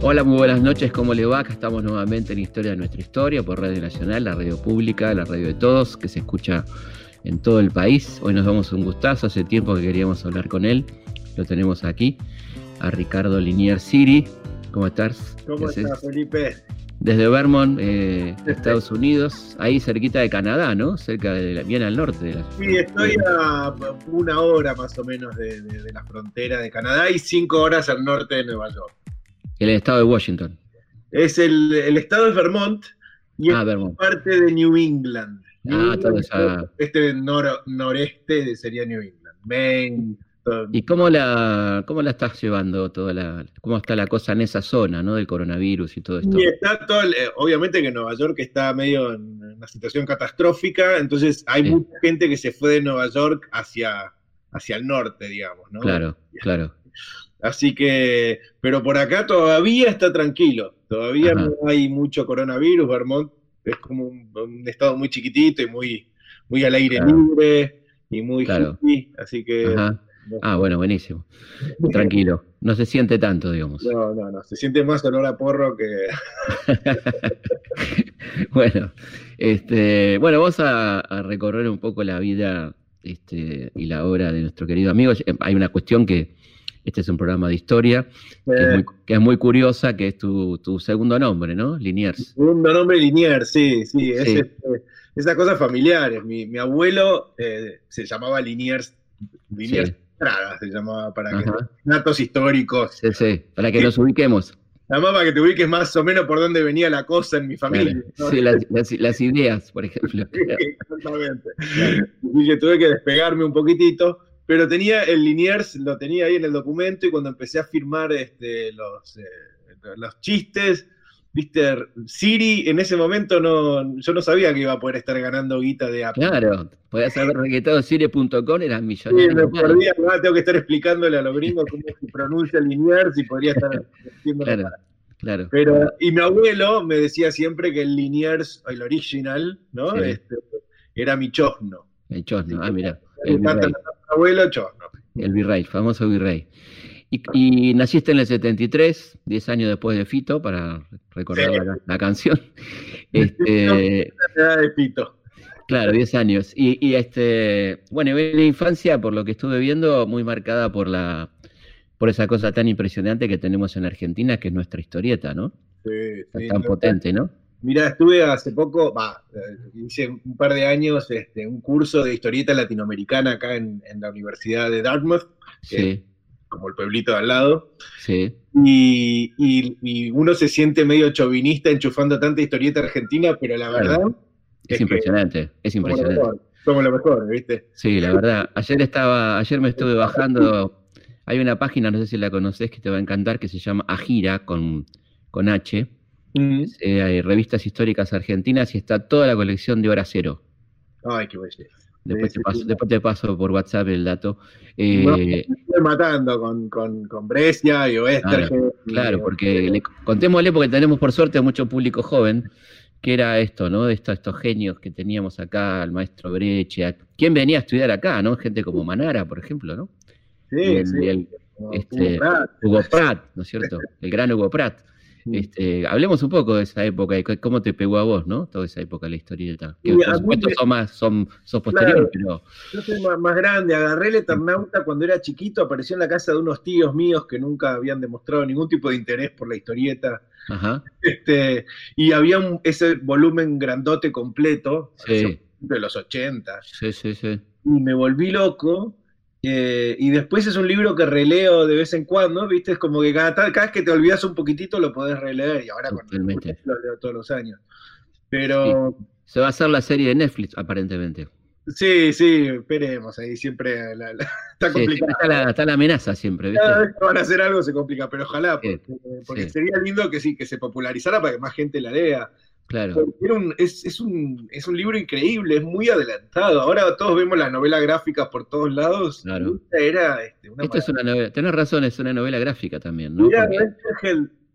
Hola, muy buenas noches, ¿cómo le va? Acá estamos nuevamente en Historia de nuestra historia por Radio Nacional, la radio pública, la radio de todos, que se escucha en todo el país. Hoy nos damos un gustazo, hace tiempo que queríamos hablar con él, lo tenemos aquí, a Ricardo Linier Siri. ¿Cómo estás? ¿Cómo estás, Felipe? Desde Vermont, eh, Estados Unidos, ahí cerquita de Canadá, ¿no? Cerca de bien al norte de la Sí, estoy a una hora más o menos de, la frontera de Canadá y cinco horas al norte de Nueva York. El estado de Washington. Es el, estado de Vermont y ah, es parte de New England. Ah, todo esa... Este noreste sería New England. Maine, ¿Y cómo la, cómo la estás llevando toda la, cómo está la cosa en esa zona, ¿no? Del coronavirus y todo esto. Y está todo, eh, obviamente que Nueva York está medio en una situación catastrófica, entonces hay mucha gente que se fue de Nueva York hacia, hacia el norte, digamos, ¿no? Claro, claro. Así que, pero por acá todavía está tranquilo, todavía no hay mucho coronavirus, Vermont es como un, estado muy chiquitito y muy, muy al aire libre y muy claro. así que... Ah, bueno, buenísimo. Tranquilo. No se siente tanto, digamos. No, no, no. Se siente más olor a porro que. bueno, este, bueno, vamos a, recorrer un poco la vida este, y la obra de nuestro querido amigo. Hay una cuestión que. Este es un programa de historia que, es muy, curiosa, que es tu, segundo nombre, ¿no? Liniers. Segundo nombre Liniers, sí, sí. Es, Este, esas cosas familiares. Mi, abuelo eh, se llamaba Liniers. Liniers se llamaba para que datos históricos. Sí, sí, para que nos ubiquemos. Nada para que te ubiques más o menos por dónde venía la cosa en mi familia. Sí, las, ideas, por ejemplo. Exactamente. Y que tuve que despegarme un poquitito, pero tenía el Liniers, lo tenía ahí en el documento y cuando empecé a firmar este, los, eh, los chistes, viste, Siri en ese momento no, yo no sabía que iba a poder estar ganando guita de Apple. Claro, podías haber requetado Siri.com, eras millonario. Sí, me perdía, tengo que estar explicándole a los gringos cómo se pronuncia Liniers y podría estar haciendo claro, claro. Pero, y mi abuelo me decía siempre que el Liniers, el original, ¿no? Este, era mi chosno. El chosno, ah, mira. El, abuelo chosno. El virrey, famoso virrey. Y, naciste en el 73, 10 años después de Fito, para recordar la, canción. Este, de Fito. Claro, 10 años. Y, este, bueno, la infancia, por lo que estuve viendo, muy marcada por la por esa cosa tan impresionante que tenemos en Argentina, que es nuestra historieta, ¿no? Sí, sí. Tan potente, ¿no? Mira, estuve hace poco, va, hice un par de años este, un curso de historieta latinoamericana acá en, la Universidad de Dartmouth. Sí como el pueblito de al lado. Sí. Y, uno se siente medio chauvinista enchufando tanta historieta argentina, pero la verdad. Es, impresionante, es impresionante. Somos lo, mejor, ¿viste? Sí, la verdad. Ayer estaba, ayer me estuve bajando. Hay una página, no sé si la conoces, que te va a encantar, que se llama Agira con, con H. Mm. Eh, hay revistas históricas argentinas y está toda la colección de Hora Cero. Ay, qué belleza. Después, te paso, por WhatsApp el dato. Eh, estoy matando con, con, Brescia y Oester. Claro, porque contémosle, porque tenemos por suerte mucho público joven, que era esto, ¿no? Estos, estos genios que teníamos acá, el maestro Brescia. ¿Quién venía a estudiar acá, no? Gente como Manara, por ejemplo, ¿no? Sí, sí. este, Hugo Pratt, ¿no es cierto? El gran Hugo Pratt. Este, hablemos un poco de esa época y cómo te pegó a vos, ¿no? Toda esa época la historieta. Que por supuesto son más, son, posteriores, pero. Yo soy más, grande, agarré el Eternauta cuando era chiquito, apareció en la casa de unos tíos míos que nunca habían demostrado ningún tipo de interés por la historieta. Ajá. Este, y había ese volumen grandote completo, de los 80. Sí, sí, sí. Y me volví loco eh, y después es un libro que releo de vez en cuando, ¿viste? Es como que cada, cada vez que te olvidas un poquitito lo podés releer y ahora con lo leo todos los años. Pero... Se va a hacer la serie de Netflix, aparentemente. Sí, sí, esperemos, ahí siempre está complicado. está, la, amenaza siempre, ¿viste? Cada vez que van a hacer algo se complica, pero ojalá, porque, sería lindo que sí, que se popularizara para que más gente la lea. Claro. es, un, libro increíble, es muy adelantado. Ahora todos vemos las novelas gráficas por todos lados. Claro. Era este, es una novela, tenés razón, es una novela gráfica también, ¿no? Mira,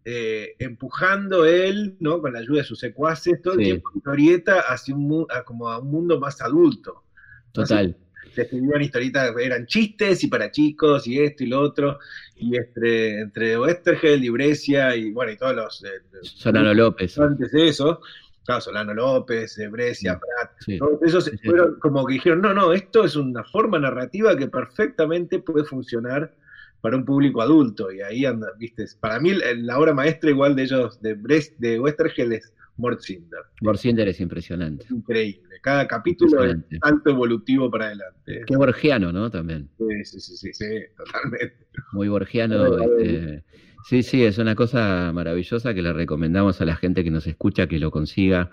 eh, empujando él, ¿no? Con la ayuda de sus secuaces, todo el tiempo historieta hacia un, como a un mundo más adulto. Total. se escribían historietas, eran chistes y para chicos y esto y lo otro, y entre, entre Westergel y Brescia y bueno, y todos los... Eh, Solano López. Antes de eso, claro, Solano López, eh, Brescia, Prat, todos esos fueron como que dijeron, no, no, esto es una forma narrativa que perfectamente puede funcionar para un público adulto, y ahí anda, viste, para mí la obra maestra igual de ellos, de, Brest, de Westergel es Mortzinder. Mortzinder es impresionante. Increíble. Cada capítulo es alto evolutivo para adelante. Qué borgiano, ¿no? También. Sí, sí, sí, sí, totalmente. Muy borgiano. Este, sí, sí, es una cosa maravillosa que le recomendamos a la gente que nos escucha que lo consiga.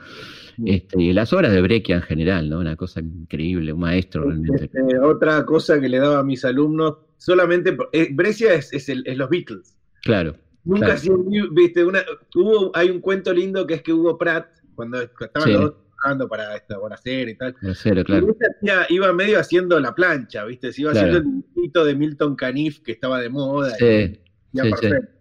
Este, y las obras de Breccia en general, ¿no? Una cosa increíble, un maestro realmente. Este, otra cosa que le daba a mis alumnos, solamente, eh, Brescia es, es, es los Beatles. Claro. Nunca viste, una, hubo, hay un cuento lindo que es que Hugo Pratt, cuando estaban los dos trabajando para esta buena serie y tal, claro. iba medio haciendo la plancha, viste, se iba haciendo el dibujito de Milton Caniff que estaba de moda. Sí, ya perfecto.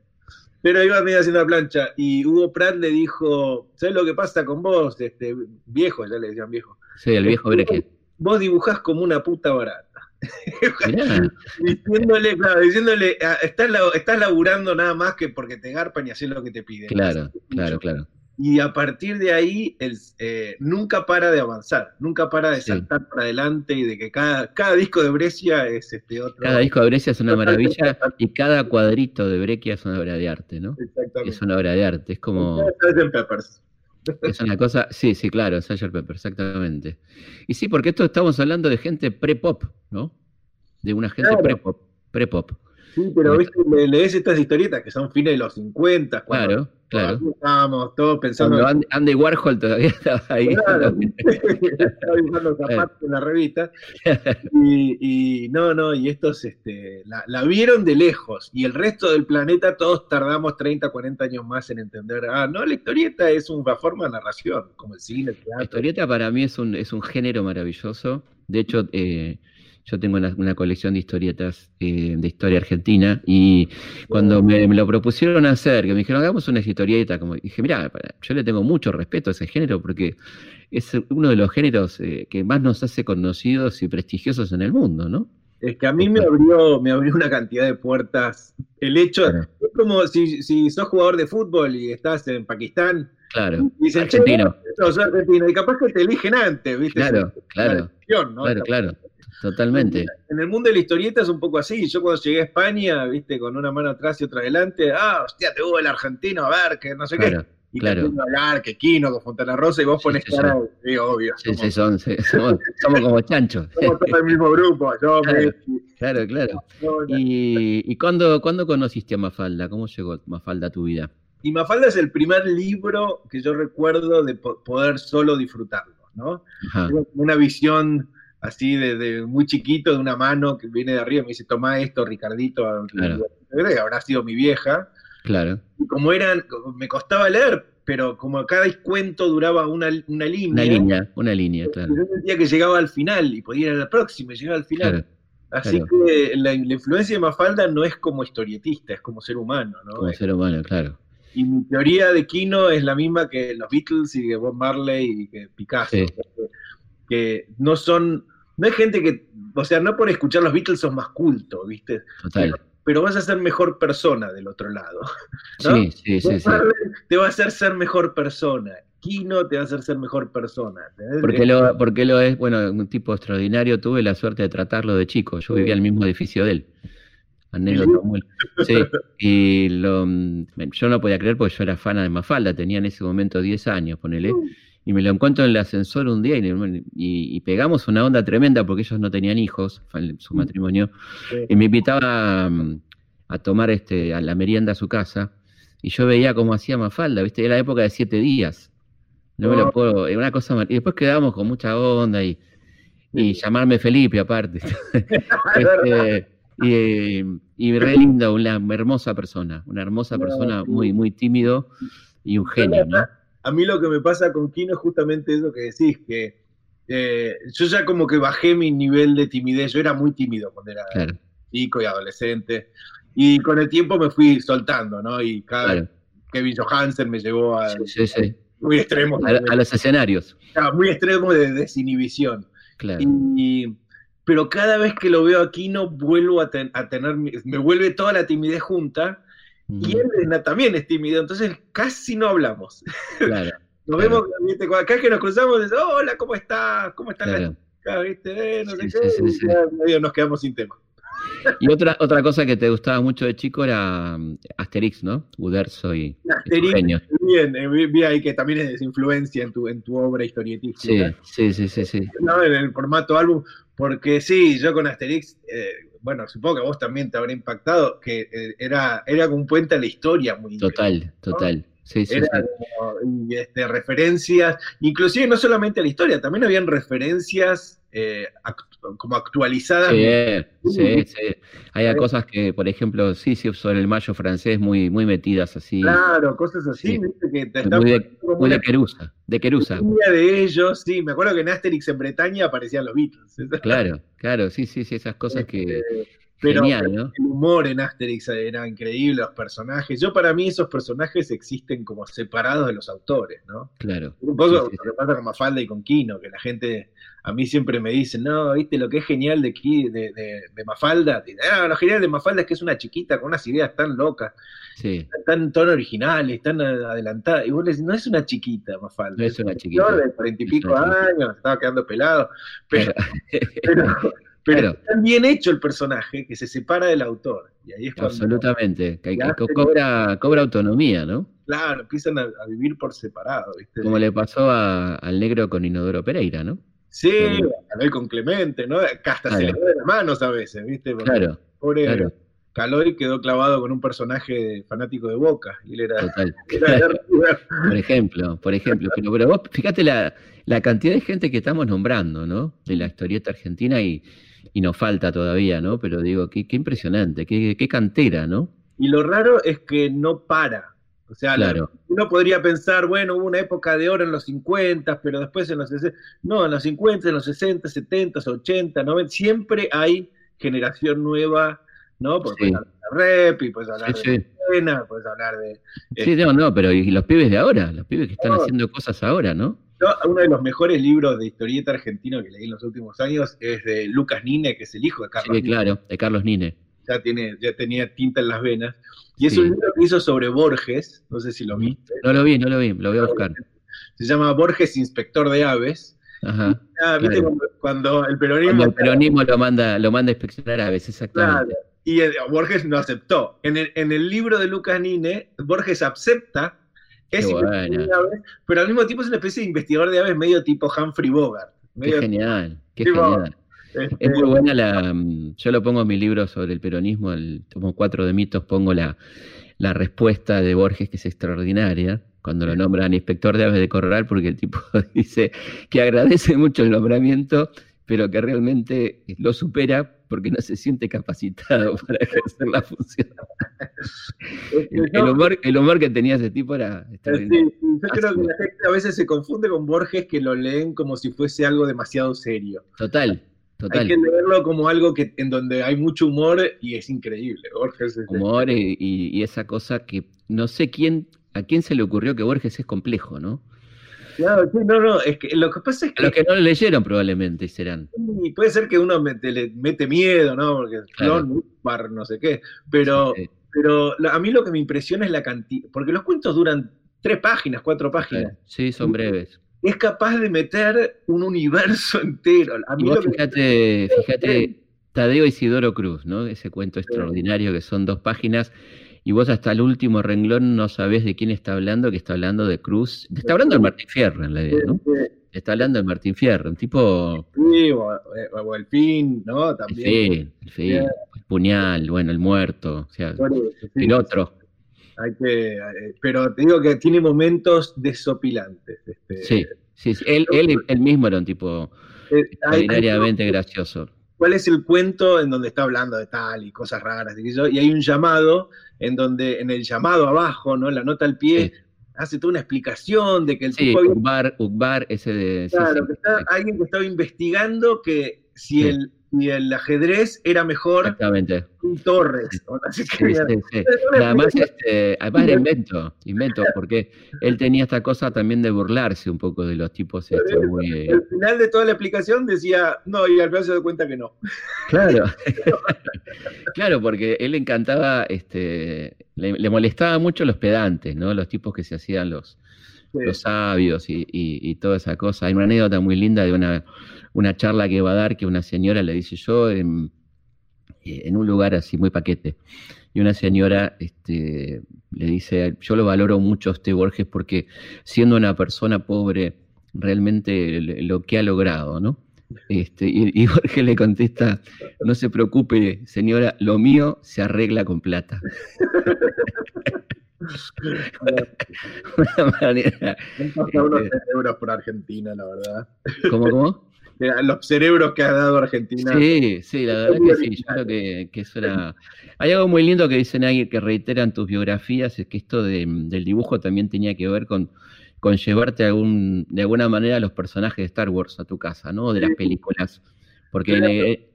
Pero iba medio haciendo la plancha y Hugo Pratt le dijo, ¿sabes lo que pasa con vos, este viejo? Ya le decían viejo. Sí, el viejo Breque. Vos dibujás como una puta barata. diciéndole, claro, diciéndole, ah, estás, estás, laburando nada más que porque te garpan y haces lo que te piden. Claro, claro, claro. Y a partir de ahí, el, eh, nunca para de avanzar, nunca para de saltar para adelante y de que cada, cada disco de Brescia es este otro. Cada disco de Brescia es una maravilla y cada cuadrito de Brescia es una obra de arte, ¿no? Exactamente. Es una obra de arte, es como. Peppers. Es una cosa, sí, sí, claro, Sgt. Pepper, exactamente. Y sí, porque esto estamos hablando de gente pre-pop, ¿no? De una gente pre-pop. Pre-pop. Sí, pero ¿viste? lees estas historietas que son fines de los 50. Claro, claro. Estábamos todos pensando. Cuando Andy Warhol todavía estaba ahí. estaba dibujando zapatos en la revista. Y, y, no, no, y estos este, la, la, vieron de lejos. Y el resto del planeta, todos tardamos 30, 40 años más en entender. Ah, no, la historieta es una forma de narración, como el cine, el teatro. La historieta para mí es un, es un género maravilloso. De hecho, eh, yo tengo una, colección de historietas eh, de historia argentina y cuando me, lo propusieron hacer, que me dijeron, hagamos una historieta, como dije, mira, yo le tengo mucho respeto a ese género porque es uno de los géneros eh, que más nos hace conocidos y prestigiosos en el mundo, ¿no? Es que a mí me abrió, me abrió una cantidad de puertas. El hecho, es como si, si sos jugador de fútbol y estás en Pakistán, Claro. Y dicen, argentino. soy argentino. Y capaz que te eligen antes, ¿viste? Claro, claro. Claro, claro. Totalmente. En el mundo de la historieta es un poco así. Yo cuando llegué a España, viste, con una mano atrás y otra adelante, ah, hostia, te hubo el argentino, a ver, que no sé qué. Y claro. te hablar, que Quino, con Fontana Rosa, y vos pones cara, sí, obvio. Sí, sí, son, somos, como chanchos. Somos todos el mismo grupo. Yo, claro, claro, ¿Y, y cuándo, cuándo conociste a Mafalda? ¿Cómo llegó Mafalda a tu vida? Y Mafalda es el primer libro que yo recuerdo de poder solo disfrutarlo, ¿no? Una visión así de, muy chiquito, de una mano que viene de arriba, me dice, toma esto, Ricardito, habrá sido mi vieja. Claro. Y como eran, me costaba leer, pero como cada cuento duraba una, una línea. Una línea, una línea, claro. Yo sentía que llegaba al final y podía ir a la próxima y llegaba al final. Así que la, influencia de Mafalda no es como historietista, es como ser humano, ¿no? Como ser humano, claro. Y mi teoría de Kino es la misma que los Beatles y que Bob Marley y que Picasso que no son, no hay gente que, o sea, no por escuchar los Beatles sos más culto, ¿viste? Total. Pero, vas a ser mejor persona del otro lado. Sí, sí, sí, Te va a hacer ser mejor persona. Kino te va a hacer ser mejor persona. Porque lo, porque lo es, bueno, un tipo extraordinario. Tuve la suerte de tratarlo de chico. Yo vivía en el mismo edificio de él. Sí, y lo, yo no podía creer porque yo era fan de Mafalda, tenía en ese momento 10 años, ponele. Y me lo encuentro en el ascensor un día y, pegamos una onda tremenda porque ellos no tenían hijos, su mm. matrimonio, y me invitaba mm, a, tomar este, a la merienda a su casa y yo veía cómo hacía Mafalda, ¿viste? Era la época de siete días. No me lo puedo, era una cosa Y después quedamos con mucha onda y, y llamarme Felipe aparte. este, y, y, re lindo, una hermosa persona, una hermosa persona, muy, muy tímido y un genio, ¿no? A mí lo que me pasa con Kino es justamente eso que decís, que eh, yo ya como que bajé mi nivel de timidez, yo era muy tímido cuando era chico y adolescente, y con el tiempo me fui soltando, ¿no? Y cada Kevin Johansen me llevó a... Muy extremos. A, los escenarios. muy extremos de desinhibición. Claro. Y, pero cada vez que lo veo aquí no vuelvo a, tener, me vuelve toda la timidez junta, y él también es tímido, entonces casi no hablamos. Claro. Nos vemos, cada que nos cruzamos, hola, ¿cómo estás? ¿Cómo estás? ¿Viste? Eh, no sé qué, nos quedamos sin tema. Y otra, otra cosa que te gustaba mucho de chico era mm, Asterix, ¿no? Uderzo y Asterix, bien, eh, vi ahí que también es influencia en tu, en tu obra historietística. Sí, sí, sí, sí, No, en el formato álbum, porque sí, yo con Asterix, eh, bueno, supongo que a vos también te habrá impactado, que eh, era, era un puente a la historia muy Total, total. Sí, sí, era este, referencias, inclusive no solamente a la historia, también habían referencias eh, como actualizadas. Sí, sí, sí. Hay cosas que, por ejemplo, sí, sí, sobre el mayo francés muy, muy metidas así. Claro, cosas así, que te muy, de, muy de Querusa, de Querusa. de ellos, sí, me acuerdo que en Asterix en Bretaña aparecían los Beatles. Claro, claro, sí, sí, sí, esas cosas que... Pero el humor en Asterix era increíble, los personajes. Yo para mí esos personajes existen como separados de los autores, ¿no? Claro. Un poco lo que pasa con Mafalda y con Kino, que la gente a mí siempre me dice, no, viste lo que es genial de, de, de, Mafalda. Ah, lo genial de Mafalda es que es una chiquita con unas ideas tan locas, sí. tan, tan originales, tan adelantadas. Y vos le decís, no es una chiquita Mafalda. No es una chiquita. De cuarenta y pico años, estaba quedando pelado. pero, pero pero está bien hecho el personaje que se separa del autor. Y ahí es Absolutamente, que, cobra, cobra autonomía, ¿no? Claro, empiezan a, vivir por separado. ¿viste? Como le pasó al negro con Inodoro Pereira, ¿no? Sí, a con Clemente, ¿no? hasta se le da de las manos a veces, ¿viste? claro. Pobre Caloy quedó clavado con un personaje fanático de Boca. Y él era, Total. por ejemplo, por ejemplo. Pero, pero vos, fíjate la, la cantidad de gente que estamos nombrando, ¿no? De la historieta argentina y y nos falta todavía, ¿no? Pero digo, qué, impresionante, qué, cantera, ¿no? Y lo raro es que no para. O sea, uno podría pensar, bueno, hubo una época de oro en los 50, pero después en los 60, no, en los 50, en los 60, 70, 80, 90, siempre hay generación nueva, ¿no? Porque sí. hablar de rap y puedes hablar de escena, puedes hablar de... Sí, este no, no, pero y los pibes de ahora, los pibes que están haciendo cosas ahora, ¿no? uno de los mejores libros de historieta argentino que leí en los últimos años es de Lucas Nine, que es el hijo de Carlos Sí, claro, de Carlos Nine. Ya, tiene, ya tenía tinta en las venas. Y es un libro que hizo sobre Borges, no sé si lo viste. No lo vi, no lo vi, lo voy a buscar. Se llama Borges, Inspector de Aves. Ajá. Ah, ¿viste cuando, el peronismo... Cuando el peronismo lo manda, lo manda a inspeccionar aves, exactamente. Y Borges no aceptó. En el, en el libro de Lucas Nine, Borges acepta es pero al mismo tiempo es una especie de investigador de aves medio tipo Humphrey Bogart. qué genial, qué genial. Es este muy buena la. Mm, yo lo pongo en mi libro sobre el peronismo, el tomo 4 de mitos, pongo la, la respuesta de Borges, que es extraordinaria, cuando lo nombran inspector de aves de corral, porque el tipo dice que agradece mucho el nombramiento, pero que realmente lo supera porque no se siente capacitado para ejercer la función. el, humor, que tenía ese tipo era... Sí, yo creo que la gente a veces se confunde con Borges que lo leen como si fuese algo demasiado serio. Total, Total. Hay que leerlo como algo que, en donde hay mucho humor y es increíble. Borges es humor y, y, esa cosa que no sé quién, a quién se le ocurrió que Borges es complejo, ¿no? Claro, no, no, es que lo que pasa es que. Los que no lo leyeron probablemente serán. Y puede ser que uno le mete miedo, ¿no? Porque clon, no sé qué. Pero, pero a mí lo que me impresiona es la cantidad. Porque los cuentos duran tres páginas, cuatro páginas. Sí, son breves. Es capaz de meter un universo entero. A mí fíjate, fíjate, Tadeo Isidoro Cruz, ¿no? Ese cuento extraordinario que son dos páginas y vos hasta el último renglón no sabés de quién está hablando, que está hablando de Cruz. Está hablando de Martín Fierro en la idea, ¿no? Está hablando de Martín Fierro, un tipo... Sí, o, el fin, ¿no? También. El fin, el el puñal, bueno, el muerto, o sea, el otro. Hay que, eh, pero te digo que tiene momentos desopilantes. Este, sí, sí, Él, él, mismo era un tipo eh, extraordinariamente gracioso cuál es el cuento en donde está hablando de tal y cosas raras. Y, hay un llamado en donde en el llamado abajo, ¿no? En la nota al pie, hace toda una explicación de que el sí, tipo... ese de... Claro, que está alguien que estaba investigando que si el y el ajedrez era mejor Exactamente. que Torres. Sí, sí, sí. Además, este, además era invento, invento, porque él tenía esta cosa también de burlarse un poco de los tipos este, muy... Al final de toda la explicación decía, no, y al final se da cuenta que no. Claro, claro, porque él le encantaba, este, le, le molestaba mucho los pedantes, ¿no? Los tipos que se hacían los, sabios y, y- y toda esa cosa. Hay una anécdota muy linda de una, una charla que va a dar que una señora le dice yo en, en un lugar así muy paquete. Y una señora este, le dice, yo lo valoro mucho a usted Borges porque siendo una persona pobre, realmente lo que ha logrado, ¿no? Este, y, y Borges le contesta, no se preocupe, señora, lo mío se arregla con plata. Una manera- Han pasado unos Este- cerebros por Argentina, la verdad. ¿Cómo, cómo? Los cerebros que ha dado Argentina. Sí, sí, la verdad que sí. Yo creo que, que eso era. Hay algo muy lindo que dicen ahí que reiteran tus biografías, es que esto de- del dibujo también tenía que ver con, con llevarte algún, de alguna manera a los personajes de Star Wars a tu casa, ¿no? De las películas. Porque Claro. eh,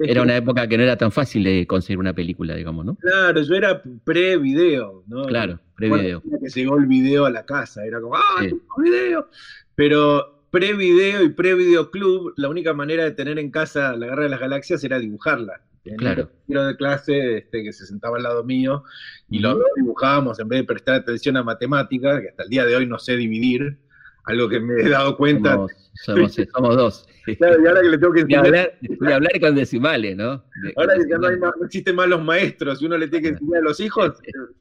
era una época que no era tan fácil de conseguir una película, digamos, ¿no? Claro, yo era pre-video, ¿no? Claro, Bueno, pre-video. que llegó el video a la casa, era como, ¡ah, Sí. tengo video! Pero pre-video y pre-videoclub, la única manera de tener en casa la Guerra de las Galaxias era dibujarla. Tenía Claro. un de clase este, que se sentaba al lado mío y dos dibujábamos en vez de prestar atención a matemática, que hasta el día de hoy no sé dividir, algo que me he dado cuenta. Somos, somos, somos dos. Claro, y ahora que le tengo que enseñar hablar, voy a hablar con decimales, ¿no? De- Ahora que ya no, hay más- no existen más los maestros, y uno le tiene que enseñar a los hijos,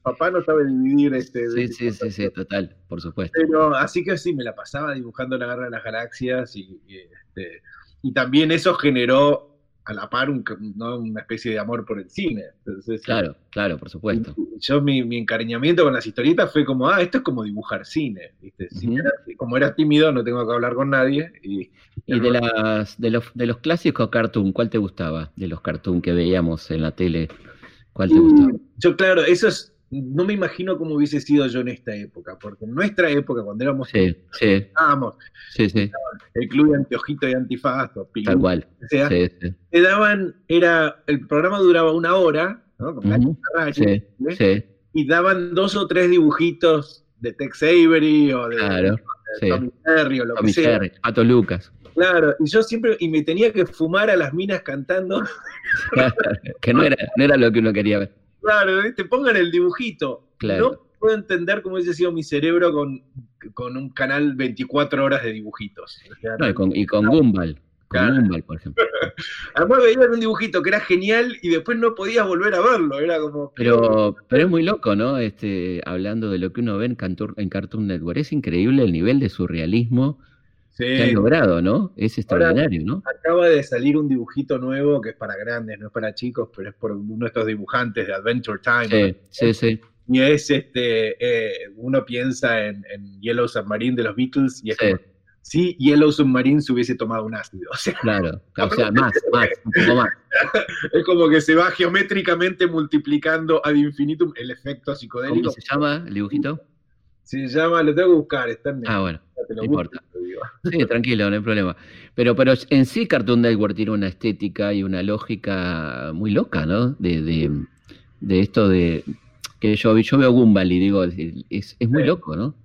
papá no sabe dividir este. Sí, sí, sí, sí, total, por supuesto. Pero así que sí, me la pasaba dibujando la guerra de las galaxias y, y, este, y también eso generó a la par un- ¿no? una especie de amor por el cine. Entonces, Claro, claro, por supuesto. yo mi, mi encariñamiento con las historietas fue como, ah, esto es como dibujar cine. ¿viste? Si Ujú. era- como era tímido, no tengo que hablar con nadie. Y, Y de las de los de los clásicos cartoon, ¿cuál te gustaba? De los cartoon que veíamos en la tele, ¿cuál te gustaba? Yo, claro, eso es. No me imagino cómo hubiese sido yo en esta época, porque en nuestra época, cuando éramos Sí, sí, estábamos, sí, sí, el club de anteojito y antifaz, o Pilú, tal cual. o sea, Sí, te daban, era, el programa duraba una hora, ¿no? Con ¿ves? sí, y daban dos o tres dibujitos de Tex Avery o de, claro. de. Tommy Jerry o lo Tommy que sea. Pato Lucas. Claro, y yo siempre, y me tenía que fumar a las minas cantando. que no era, no era lo que uno quería ver. Claro, te pongan el dibujito. Claro. No puedo entender cómo hubiese sido mi cerebro con, con un canal 24 horas de dibujitos. O sea, No, y con, y con Gumball. Con Claro. Gumball, por ejemplo. Además veías un dibujito que era genial y después no podías volver a verlo. Era como. Pero, pero es muy loco, ¿no? Este, hablando de lo que uno ve en, Cantur- en Cartoon Network. Es increíble el nivel de surrealismo Sí. que han logrado, ¿no? Es extraordinario, ¿no? Acaba de salir un dibujito nuevo que es para grandes, no es para chicos, pero es por uno de estos dibujantes de Adventure Time. Sí, sí, sí. Y es este, eh, uno piensa en, en Yellow Submarine de los Beatles y es Sí. como si Yellow Submarine se hubiese tomado un ácido. O sea, Claro, o sea, más, más, un poco más. es como que se va geométricamente multiplicando ad infinitum el efecto ¿Cómo psicodélico. se llama el dibujito? Se llama, lo tengo que buscar, está en Ah, bueno, te lo no importa. te sí, tranquilo, no hay problema. Pero, pero en sí Cartoon Network tiene una estética y una lógica muy loca, ¿no? De, de, de esto de que yo, yo veo Gumball y digo, es, es muy Sí. loco, ¿no?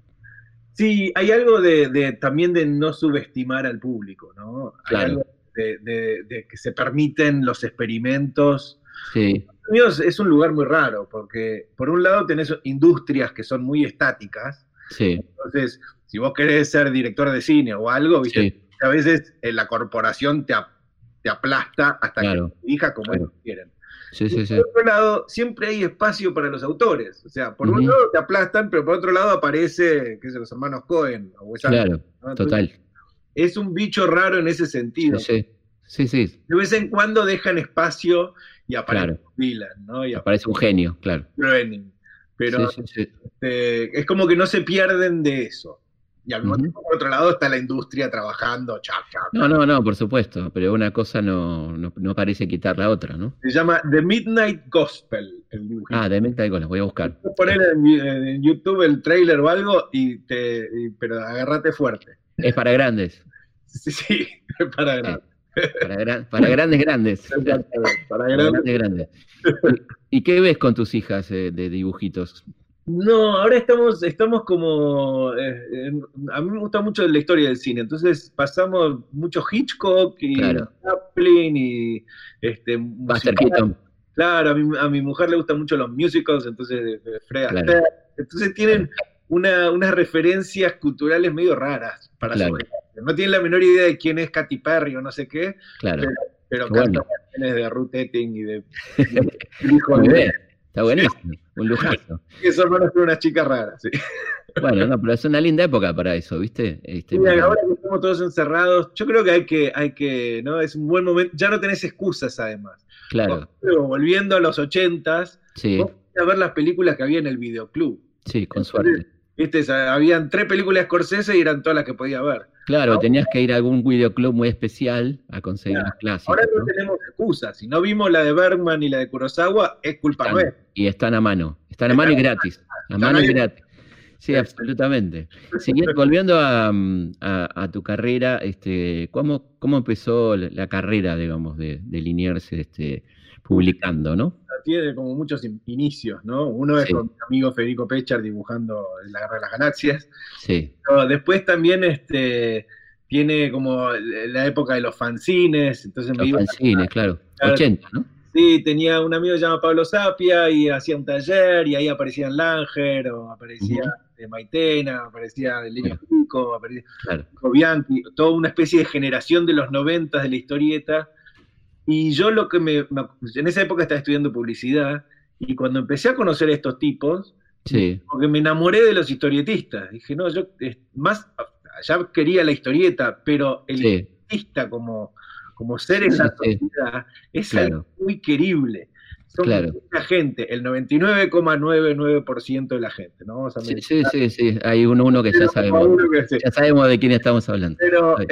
Sí, hay algo de, de- también de no subestimar al público, ¿no? Hay Claro. algo de, que se permiten los experimentos. Sí, Estados Unidos es un lugar muy raro, porque por un lado tenés industrias que son muy estáticas, sí, entonces si vos querés ser director de cine o algo, ¿viste? sí, a veces eh, la corporación te, te aplasta hasta Claro. que te dirija como Claro. ellos quieren. sí, Y sí, sí. por otro lado, siempre hay espacio para los autores. O sea, por un lado te aplastan, pero por otro lado aparece, qué sé, los hermanos Cohen o Wes Claro, total. Es un bicho raro en ese sentido. Sí, sí. De vez en cuando dejan espacio y aparece Claro. Dylan, ¿no? Y aparece Parece un genio, claro. Groening. Pero Sí, sí, sí. este, es como que no se pierden de eso. Y al mismo tiempo, por otro lado, está la industria trabajando. Chap, chap, No, no, no, por supuesto, pero una cosa no, no, no parece quitar la otra, ¿no? Se llama The Midnight Gospel. El dibujito. Ah, de Menta las voy a buscar. Poner en, en YouTube el trailer o algo, y te, y- pero agárrate fuerte. Es para grandes. Sí, sí, para ganar. Para, grandes, grandes. para, grandes, grandes. ¿Y, qué ves con tus hijas eh, de dibujitos? No, ahora estamos, estamos como. Eh, a mí me gusta mucho la historia del cine, entonces pasamos mucho Hitchcock y Chaplin y. Este, Claro, a mi, a mi, mujer le gustan mucho los musicals, entonces Fred Astaire. Entonces tienen una, unas referencias culturales medio raras para su No tienen la menor idea de quién es Katy Perry o no sé qué, claro. pero, cantan canciones de Ruth Etting y de. Está buenísimo, un lujazo. Hermanos son unas chicas raras, sí. Bueno, no, pero es una linda época para eso, ¿viste? Este, ahora que estamos todos encerrados, yo creo que hay que, hay que, ¿no? Es un buen momento, ya no tenés excusas además. Claro. volviendo a los ochentas, sí. a ver las películas que había en el videoclub. Sí, con suerte. ¿Viste? habían tres películas Scorsese y eran todas las que podía ver. Claro, tenías que ir a algún videoclub muy especial a conseguir las clases. Ahora no, tenemos excusas. Si no vimos la de Bergman y la de Kurosawa, es culpa nuestra. Y están a mano. Están a mano y gratis. A mano y gratis. Sí, absolutamente. volviendo a, tu carrera, este, ¿cómo, ¿cómo empezó la carrera, digamos, de, de Liniers este, publicando, no? Tiene como muchos inicios, ¿no? Uno es con mi amigo Federico Pechar dibujando La Guerra de las Galaxias. Sí. después también este, tiene como la época de los fanzines. Entonces los fanzines, claro. 80, ¿no? Sí, tenía un amigo llamado Pablo Sapia y hacía un taller y ahí aparecían Langer o aparecía de Maitena, aparecía Lenio Pico, aparecía claro. Bianchi, toda una especie de generación de los noventas de la historieta y yo lo que me, En esa época estaba estudiando publicidad y cuando empecé a conocer a estos tipos, porque me enamoré de los historietistas. Dije, no, yo más. Ya quería la historieta, pero el historietista como, como ser en la sociedad es algo muy querible. Son claro. mucha gente, el 99,99% de la gente, ¿no? sí, sí, sí, hay uno, uno que ya sabemos. Ya sabemos de quién estamos hablando. Pero la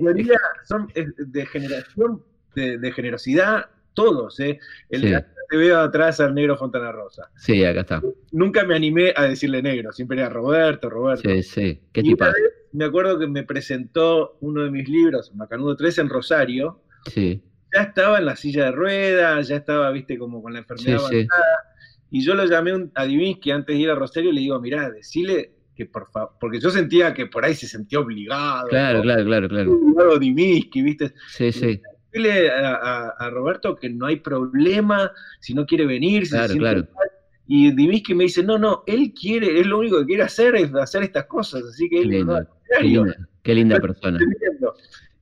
mayoría son de generación de, generosidad, todos, ¿eh? El, Te veo atrás al negro Fontana Rosa. Sí, acá está. Nunca me animé a decirle negro, siempre era Roberto, Roberto. Sí, sí. ¿Qué tipo? Me acuerdo que me presentó uno de mis libros, Macanudo 3, en Rosario. Sí. Ya estaba en la silla de ruedas, ya estaba, viste, como con la enfermedad avanzada. Y yo lo llamé a Divinsky antes de ir a Rosario y le digo, mirá, decile que por favor, porque yo sentía que por ahí se sentía obligado. Claro, claro, claro, claro. Obligado Divinsky, ¿viste? Sí, sí dile a, Roberto que no hay problema, si no quiere venir, si claro, claro. Y Dimisky me dice, no, no, él quiere, es lo único que quiere hacer es hacer estas cosas, así que qué, qué, linda, persona.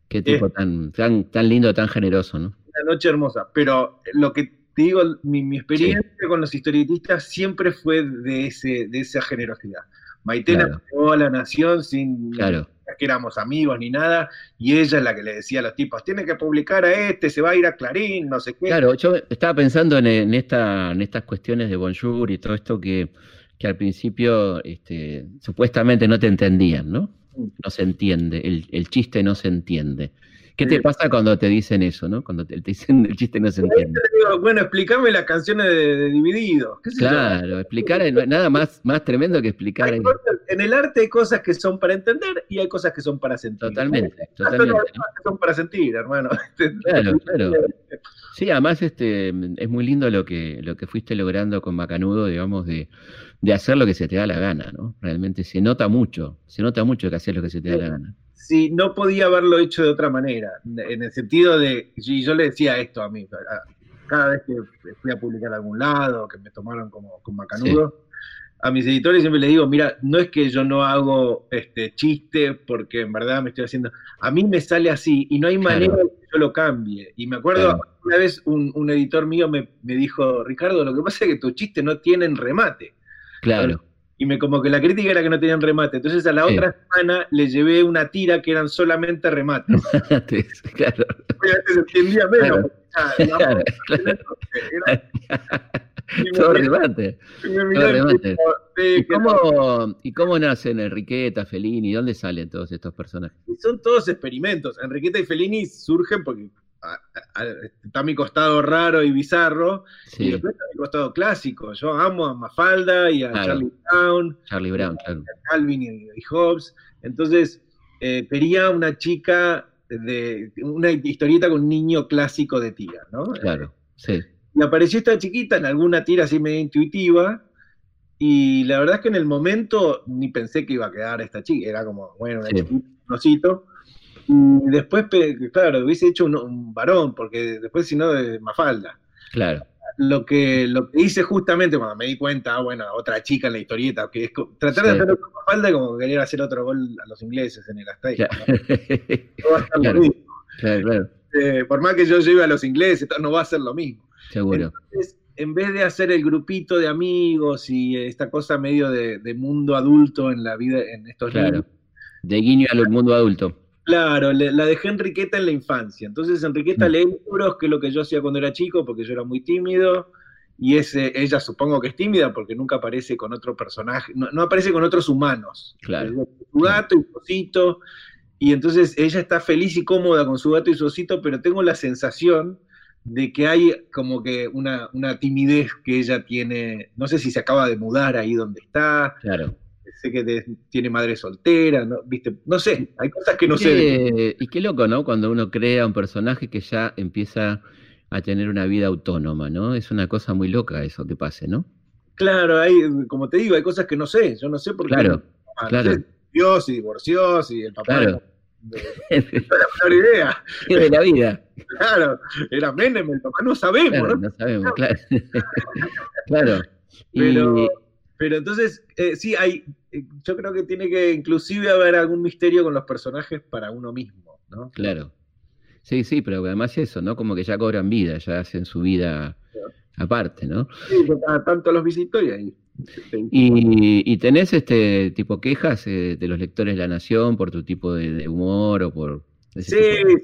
Qué tipo tan, tan, tan lindo, tan generoso, ¿no? Una noche hermosa, pero lo que te digo, mi, experiencia con los historietistas siempre fue de, ese, de esa generosidad. Maitena claro. a la nación sin claro que éramos amigos ni nada, y ella es la que le decía a los tipos, tiene que publicar a este, se va a ir a Clarín, no sé qué. Claro, yo estaba pensando en, esta, en estas cuestiones de Bonjour y todo esto que, que al principio este, supuestamente no te entendían, ¿no? Mm. No se entiende, el, el chiste no se entiende. ¿Qué te pasa cuando te dicen eso, no? Cuando te, dicen el chiste no se entiende. bueno, explícame las canciones de, Dividido. claro, explicar nada más, más tremendo que explicar. en el arte hay cosas que son para entender y hay cosas que son para sentir. Totalmente, totalmente. Hay cosas que son para sentir, hermano. Claro, claro. Sí, además este, es muy lindo lo que, lo que fuiste logrando con Macanudo, digamos, de, de hacer lo que se te da la gana, ¿no? Realmente se nota mucho, se nota mucho que haces lo que se te da la gana si no podía haberlo hecho de otra manera, en el sentido de, y yo le decía esto a mí, cada vez que fui a publicar a algún lado, que me tomaron como, como macanudo, a mis editores siempre les digo, mira, no es que yo no hago este chiste porque en verdad me estoy haciendo, a mí me sale así y no hay manera de que yo lo cambie. Y me acuerdo, una vez un, editor mío me, me, dijo, Ricardo, lo que pasa es que tus chistes no tienen remate. Claro y me como que la crítica era que no tenían remate. Entonces a la otra semana le llevé una tira que eran solamente remates. claro. se entendía menos. Claro. Todo remate. remate. ¿Y, cómo, ¿Y cómo nacen Enriqueta, Fellini? ¿Dónde salen todos estos personajes? Son todos experimentos. Enriqueta y Fellini surgen porque está mi costado raro y bizarro, y después está mi costado clásico. Yo amo a Mafalda y a Charlie Brown, Charlie Brown, a Calvin y, Hobbes. Entonces, eh, quería una chica de una historieta con un niño clásico de tira, ¿no? Claro, sí. Y apareció esta chiquita en alguna tira así medio intuitiva, y la verdad es que en el momento ni pensé que iba a quedar esta chica, era como, bueno, Sí. un osito. Y después, claro, hubiese hecho un, un varón, porque después si no, de Mafalda. Claro, Lo que, lo que hice justamente cuando me di cuenta, ah, bueno, otra chica en la historieta, que es tratar de hacer otra Mafalda como querer hacer otro gol a los ingleses en el Azteca. claro, No va a ser lo mismo. claro, claro, Eh, por más que yo lleve a los ingleses, no va a ser lo mismo. seguro. Entonces, en vez de hacer el grupito de amigos y esta cosa medio de, de mundo adulto en la vida, en estos Claro. libros, De guiño al mundo adulto. Claro, la dejé Enriqueta en la infancia. Entonces Enriqueta Mm. lee libros, que es lo que yo hacía cuando era chico, porque yo era muy tímido, y ese, ella supongo que es tímida porque nunca aparece con otro personaje, no, no aparece con otros humanos. Claro. Su gato y su osito, y entonces ella está feliz y cómoda con su gato y su osito, pero tengo la sensación de que hay como que una, una timidez que ella tiene, no sé si se acaba de mudar ahí donde está, Claro. Sé que de- tiene madre soltera, ¿no? ¿Viste? No sé, hay cosas que no sé. de- y qué loco, ¿no? Cuando uno crea un personaje que ya empieza a tener una vida autónoma, ¿no? Es una cosa muy loca eso que pase, ¿no? Claro, hay, como te digo, hay cosas que no sé, yo no sé por qué. Claro, Ah, claro. si divorció, si el papá Claro. tengo la menor idea. de la vida. Claro, era Menem, el papá no sabemos, Claro, ¿no? no sabemos, claro. claro. Y, Pero, pero entonces, eh, sí, hay, eh, yo creo que tiene que inclusive haber algún misterio con los personajes para uno mismo, ¿no? claro. Sí, sí, pero además eso, ¿no? Como que ya cobran vida, ya hacen su vida aparte, ¿no? Sí, porque cada tanto los visito y ahí. Y, y tenés este tipo quejas eh, de los lectores de La Nación por tu tipo de, de humor o por Sí,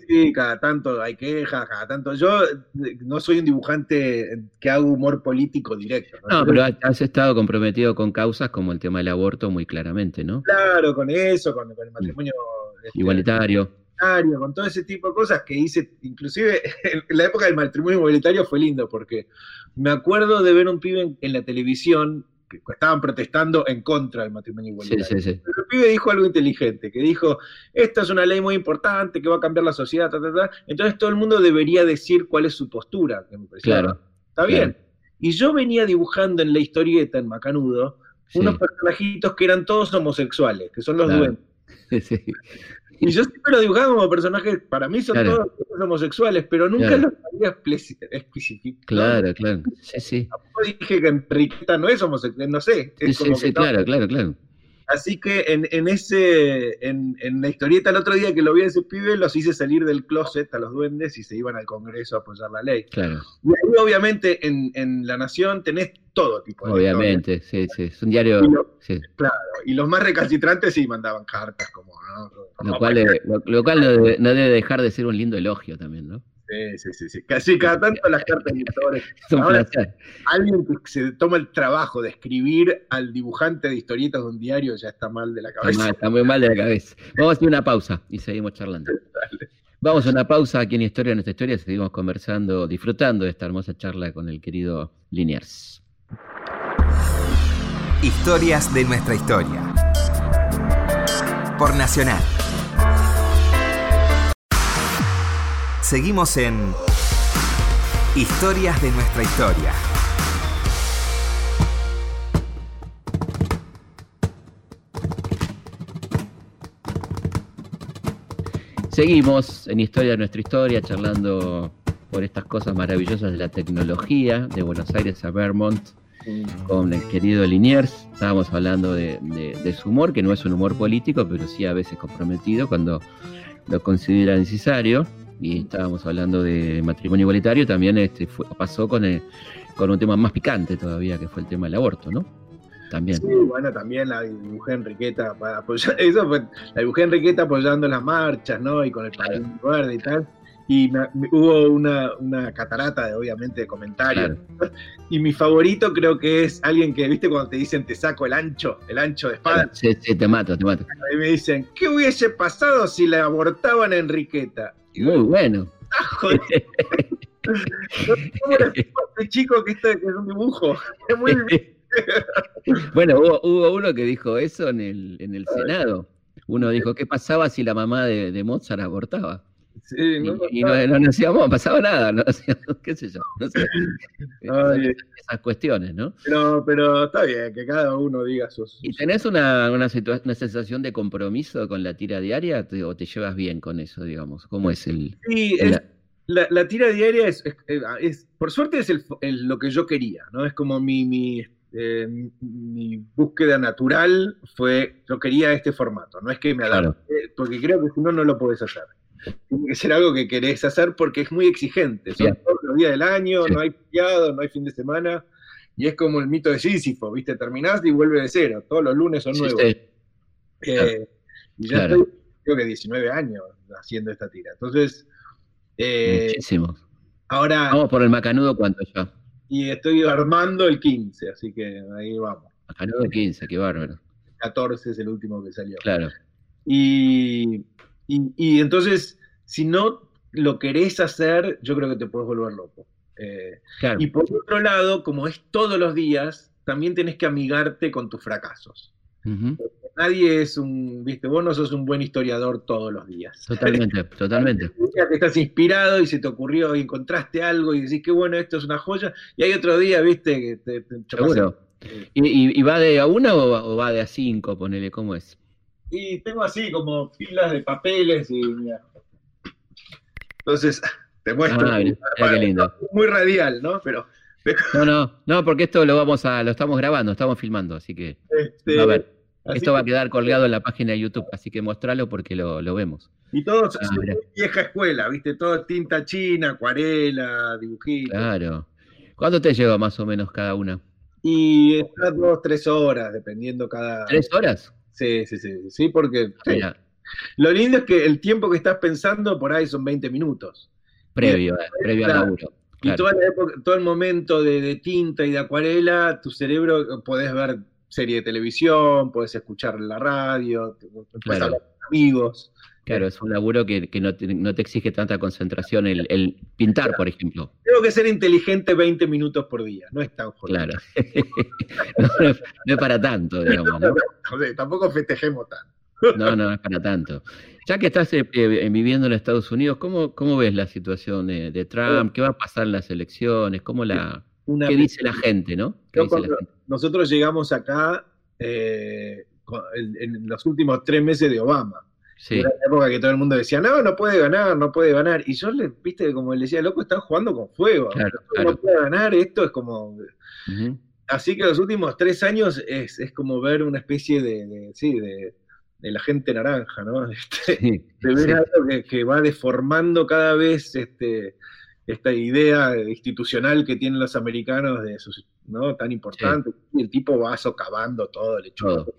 sí, cada tanto hay quejas, cada tanto. Yo eh, no soy un dibujante que haga humor político directo. No, pero has- has estado comprometido con causas como el tema del aborto muy claramente, ¿no? Claro, con eso, con, con el matrimonio este, Igualitario. igualitario, con todo ese tipo de cosas que hice, inclusive en la época del matrimonio igualitario fue lindo porque me acuerdo de ver un pibe en, en la televisión que estaban protestando en contra del matrimonio Sí, igualitario. sí, sí. Pero el pibe dijo algo inteligente, que dijo, esta es una ley muy importante que va a cambiar la sociedad, ta, ta, ta. entonces todo el mundo debería decir cuál es su postura, que me Claro. está bien. claro. Y yo venía dibujando en la historieta, en Macanudo, Sí, unos personajitos que eran todos homosexuales, que son los Claro. duendes. Y yo siempre lo dibujaba como personajes, para mí son Claro. todos homosexuales, pero nunca Claro. los había especificado. Claro, claro. Sí, sí. Tampoco dije que Enriqueta no es homosexual, no sé. Sí, es sí, como sí, que no. claro, claro, claro. Así que en, en ese, en, en la historieta el otro día que lo vi a ese pibe, los hice salir del closet a los duendes y se iban al Congreso a apoyar la ley. Claro, Y ahí obviamente en, en La Nación tenés todo tipo de obviamente, sí, sí. Es un diario, Y, lo- sí. y los más recalcitrantes sí mandaban cartas como, ¿no? Lo cual, lo, lo cual no, debe, no debe dejar de ser un lindo elogio también, ¿no? Sí, sí, sí, sí. Casi cada tanto las cartas de lectores. Es un Ahora. Alguien que se toma el trabajo de escribir al dibujante de historietas de un diario ya está mal de la Está, cabeza. mal, está muy mal de la cabeza. Vamos a hacer una pausa y seguimos charlando. Vamos a una pausa aquí en Historia de nuestra historia. Seguimos conversando, disfrutando de esta hermosa charla con el querido Liniers. Historias de nuestra historia. Por Nacional. Seguimos en Historias de nuestra historia. Seguimos en Historia de nuestra historia, charlando por estas cosas maravillosas de la tecnología, de Buenos Aires a Vermont, con el querido Liniers. Estábamos hablando de, su humor, que no es un humor político, pero sí a veces comprometido cuando lo considera necesario. Y estábamos hablando de matrimonio igualitario, también este, fue- pasó con, el- con un tema más picante todavía, que fue el tema del aborto, ¿no? También. Sí, bueno, también la dibujé Enriqueta para apoyar, eso fue, la dibujé Enriqueta apoyando las marchas, ¿no? Y con el país verde y tal. Y me- me- hubo una, una catarata, de, obviamente, de comentarios. Y mi favorito creo que es alguien que, viste, cuando te dicen te saco el ancho, el ancho de espada. Sí, sí, te mato, te mato. Y me dicen, ¿qué hubiese pasado si la abortaban a Enriqueta? Y Muy bueno. Ah, joder. ¿Cómo le explico a este chico que esto es un dibujo? Es muy Bueno, hubo, hubo uno que dijo eso en el, en el Senado. Uno dijo, ¿qué pasaba si la mamá de, de Mozart abortaba? Sí, no, y, no, no, hacíamos, pasaba nada, no qué sé yo, no sé. esas cuestiones, ¿no? Pero, pero está bien, que cada uno diga sus... ¿Y tenés una, una, una sensación de compromiso con la tira diaria o te llevas bien con eso, digamos? ¿Cómo es el...? Sí, la, la, tira diaria es, es, por suerte es el, lo que yo quería, ¿no? Es como mi, mi eh, mi búsqueda natural fue, yo quería este formato, no es que me adapte, porque creo que si no, no lo puedes hacer. Tiene que ser algo que querés hacer porque es muy exigente. Son todos los días del año, no hay feriado, no hay fin de semana, y es como el mito de Sísifo, ¿viste? Terminás y vuelve de cero, todos los lunes son nuevos. Eh, y ya estoy, creo que 19 años haciendo esta tira. Entonces... Eh, Muchísimos. Ahora... Vamos por el macanudo, ¿cuánto ya? y estoy armando el 15, así que ahí vamos. Ganó de 15, qué bárbaro. 14 es el último que salió. Claro. Y, y, entonces, si no lo querés hacer, yo creo que te puedes volver loco. Eh, y por otro lado, como es todos los días, también tenés que amigarte con tus fracasos. Nadie es un, viste, vos no sos un buen historiador todos los días. Totalmente, totalmente. que estás inspirado y se te ocurrió y encontraste algo y decís que bueno, esto es una joya. Y hay otro día, viste, que te, te Seguro. ¿Y, va de a uno o, va de a cinco? Ponele, ¿cómo es? Y tengo así como filas de papeles y mira. Entonces, te muestro. Ah, qué lindo. Muy radial, ¿no? Pero. No, no, no, porque esto lo vamos a, lo estamos grabando, estamos filmando, así que. Este, a ver. Esto va a quedar colgado en la página de YouTube, así que mostralo porque lo, vemos. Y todo es ah, vieja escuela, ¿viste? Todo tinta china, acuarela, dibujitos. Claro. ¿Cuánto te lleva más o menos cada una? Y está dos, tres horas, dependiendo cada. ¿Tres horas? Sí, sí, sí, sí, porque. Lo lindo es que el tiempo que estás pensando por ahí son 20 minutos. Previo, eh, previo al laburo. Y toda la época, todo el momento de, de, tinta y de acuarela, tu cerebro podés ver serie de televisión, puedes escuchar la radio, puedes hablar con amigos. Claro, es un laburo que, no, te, exige tanta concentración el, pintar, por ejemplo. Tengo que ser inteligente 20 minutos por día, no es tan jodido. Claro. no, es para tanto, digamos. ¿no? tampoco festejemos tanto. No, no, es para tanto. Ya que estás eh, eh, viviendo en Estados Unidos, ¿cómo, cómo ves la situación de, Trump? ¿Qué va a pasar en las elecciones? ¿Cómo la, ¿Qué dice la gente, no? Nosotros llegamos acá eh, en, los últimos tres meses de Obama. Sí. Era la época que todo el mundo decía, no, no puede ganar, no puede ganar. Y yo le, viste, como le decía, loco, están jugando con fuego. No puede ganar, esto es como. Así que los últimos tres años es, como ver una especie de, sí, de, la gente naranja, ¿no? Este, de ver algo que, que, va deformando cada vez este, esta idea institucional que tienen los americanos de sus, ¿no? Tan importante. Y el tipo va socavando todo, le todo.